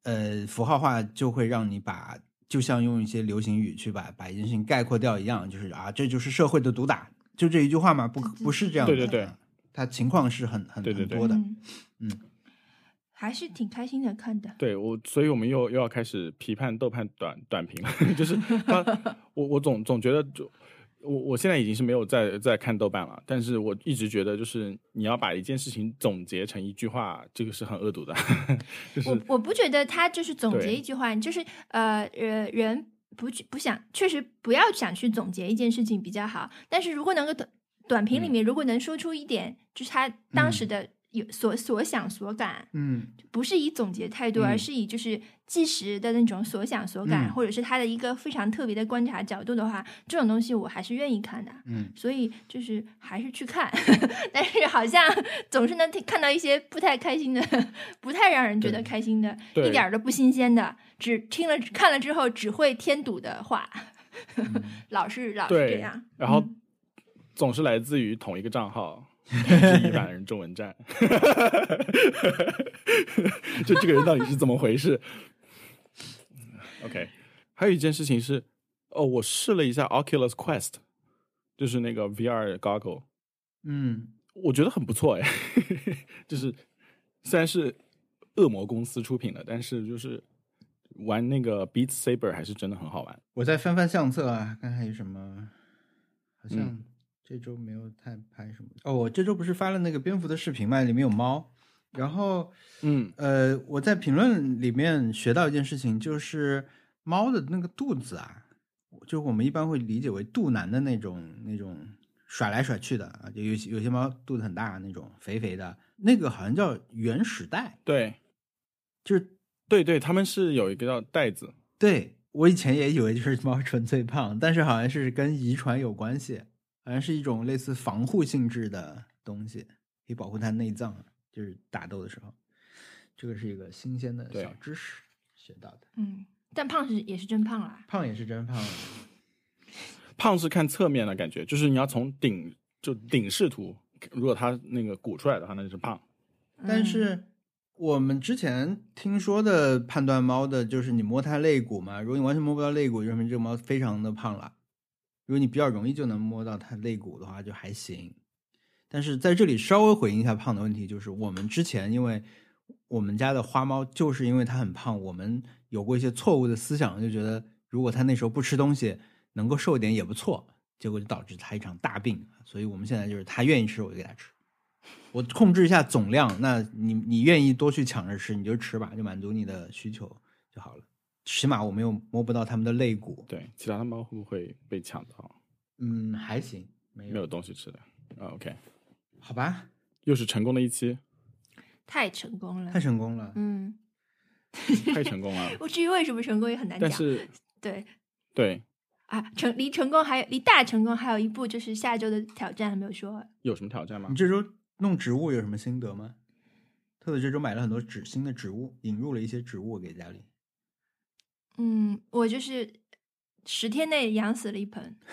呃，符号化就会让你把。就像用一些流行语去把把一件事情概括掉一样，就是啊，这就是社会的毒打，就这一句话嘛？不，不是这样的。对对对，它情况是很很对对对很多的。嗯嗯还是挺开心的看的。对我，所以我们又又要开始批判豆瓣短短评了，就是他，我我总总觉得就我我现在已经是没有在在看豆瓣了，但是我一直觉得就是你要把一件事情总结成一句话，这个是很恶毒的，就是我我不觉得他就是总结一句话，就是呃呃人不去不想，确实不要想去总结一件事情比较好。但是如果能够短短评里面，如果能说出一点，就是他当时的有所所想所感，嗯不是以总结态度，嗯而是以就是即时的那种所想所感，嗯或者是他的一个非常特别的观察角度的话，这种东西我还是愿意看的。嗯所以就是还是去看，但是好像总是能听看到一些不太开心的、不太让人觉得开心的、一点儿都不新鲜的，只听了看了之后只会添堵的话，老是老是这样。然后嗯总是来自于同一个账号。是一般人中文站，就这个人到底是怎么回事？OK，还有一件事情是，哦，我试了一下 Oculus Quest，就是那个 VR goggle，嗯我觉得很不错哎，就是虽然是恶魔公司出品的，但是就是玩那个 Beat Saber 还是真的很好玩。我再翻翻相册啊，看看有什么。好像嗯这周没有太拍什么。哦，我这周不是发了那个蝙蝠的视频嘛，里面有猫。然后嗯。呃，我在评论里面学到一件事情，就是猫的那个肚子啊，就我们一般会理解为肚腩的那种那种甩来甩去的啊，就有些有些猫肚子很大那种肥肥的，那个好像叫原始带，对就是对对，他们是有一个叫袋子，对我以前也以为就是猫纯粹胖，但是好像是跟遗传有关系，好像是一种类似防护性质的东西，可以保护它内脏，就是打斗的时候。这个是一个新鲜的小知识学到的。嗯，但胖是也是真胖啦。胖也是真胖，胖是看侧面的感觉，就是你要从顶就顶视图，如果它那个鼓出来的话，那就是胖。嗯但是我们之前听说的判断猫的就是你摸它肋骨嘛，如果你完全摸不到肋骨，就说明这个猫非常的胖了。如果你比较容易就能摸到它肋骨的话，就还行。但是在这里稍微回应一下胖的问题，就是我们之前因为我们家的花猫就是因为它很胖，我们有过一些错误的思想，就觉得如果它那时候不吃东西，能够瘦一点也不错，结果就导致它一场大病。所以我们现在就是它愿意吃我就给它吃，我控制一下总量。那你你愿意多去抢着吃你就吃吧，就满足你的需求就好了。起码我没有摸不到他们的肋骨，对，其他的猫会不会被抢到？嗯，还行，没有没有东西吃的。啊 OK，好吧，又是成功的一期，太成功了太。成功了。嗯，太成功了。我至于为什么成功也很难讲。但是对对，啊，成离成功还有离大成功还有一步，就是下周的挑战还没有说完。有什么挑战吗你？这周弄植物有什么心得吗？特特这周买了很多植新的植物，引入了一些植物给家里。嗯，我就是十天内养死了一盆。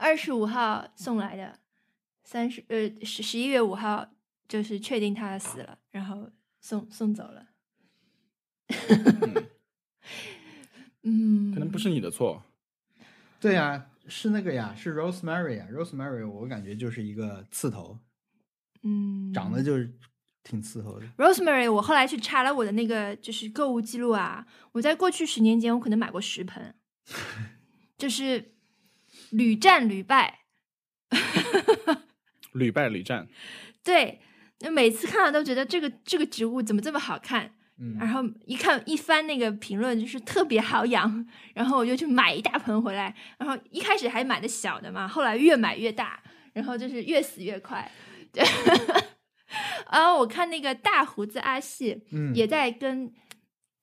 二十五号送来的，三十呃十十一月五号就是确定它死了，然后送送走了。嗯，可能不是你的错。对呀、是那个呀，是 rosemary 呀，rosemary 我感觉就是一个刺头，嗯，长得就是挺伺候的。Rosemary，我后来去查了我的那个就是购物记录啊，我在过去十年间，我可能买过十盆，就是屡战屡败。屡败屡战，对，那每次看到都觉得这个这个植物怎么这么好看，嗯，然后一看一翻那个评论，就是特别好养，然后我就去买一大盆回来，然后一开始还买的小的嘛，后来越买越大，然后就是越死越快。对然后我看那个大胡子阿细，嗯也在跟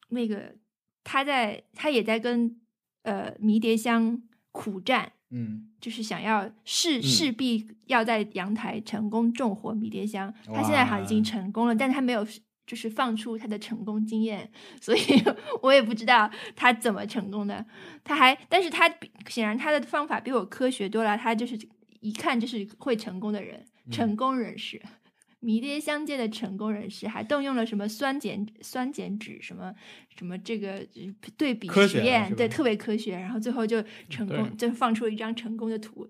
那个他在他也在跟呃迷迭香苦战，嗯，就是想要势势必要在阳台成功种活迷迭香。他现在好像已经成功了，但他没有就是放出他的成功经验，所以我也不知道他怎么成功的。他还，但是他显然他的方法比我科学多了，他就是一看就是会成功的人，成功人士。迷迭香界的成功人士还动用了什么酸碱酸碱酯什么什么这个呃对比科学了实验，对，特别科学，然后最后就成功，就放出了一张成功的图，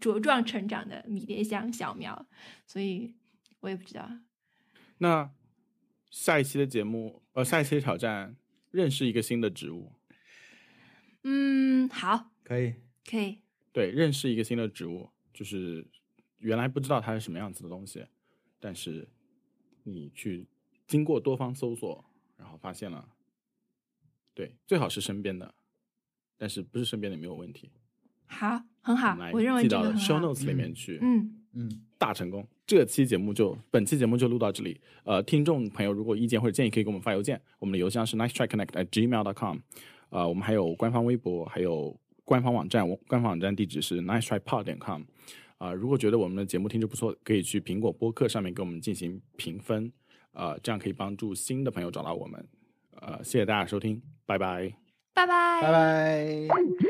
茁壮成长的迷迭香小苗，所以我也不知道。那下一期的节目，呃，下一期的挑战，认识一个新的植物。嗯，好，可以。可以，对，认识一个新的植物，就是原来不知道它是什么样子的东西，但是你去经过多方搜索，然后发现了，对，最好是身边的，但是不是身边的也没有问题。好，很好我们，来我认为记到了 show。notes 里面去，嗯，嗯，大成功。这期节目就本期节目就录到这里。呃，听众朋友如果意见或者建议，可以给我们发邮件，我们的邮箱是 nice try connect at gmail dot com。呃，我们还有官方微博，还有官方网站，官方网站地址是 nice try pod 点 com。啊、如果觉得我们的节目听着不错，可以去苹果播客上面给我们进行评分，呃，这样可以帮助新的朋友找到我们。呃，谢谢大家收听，拜拜。拜拜，拜拜。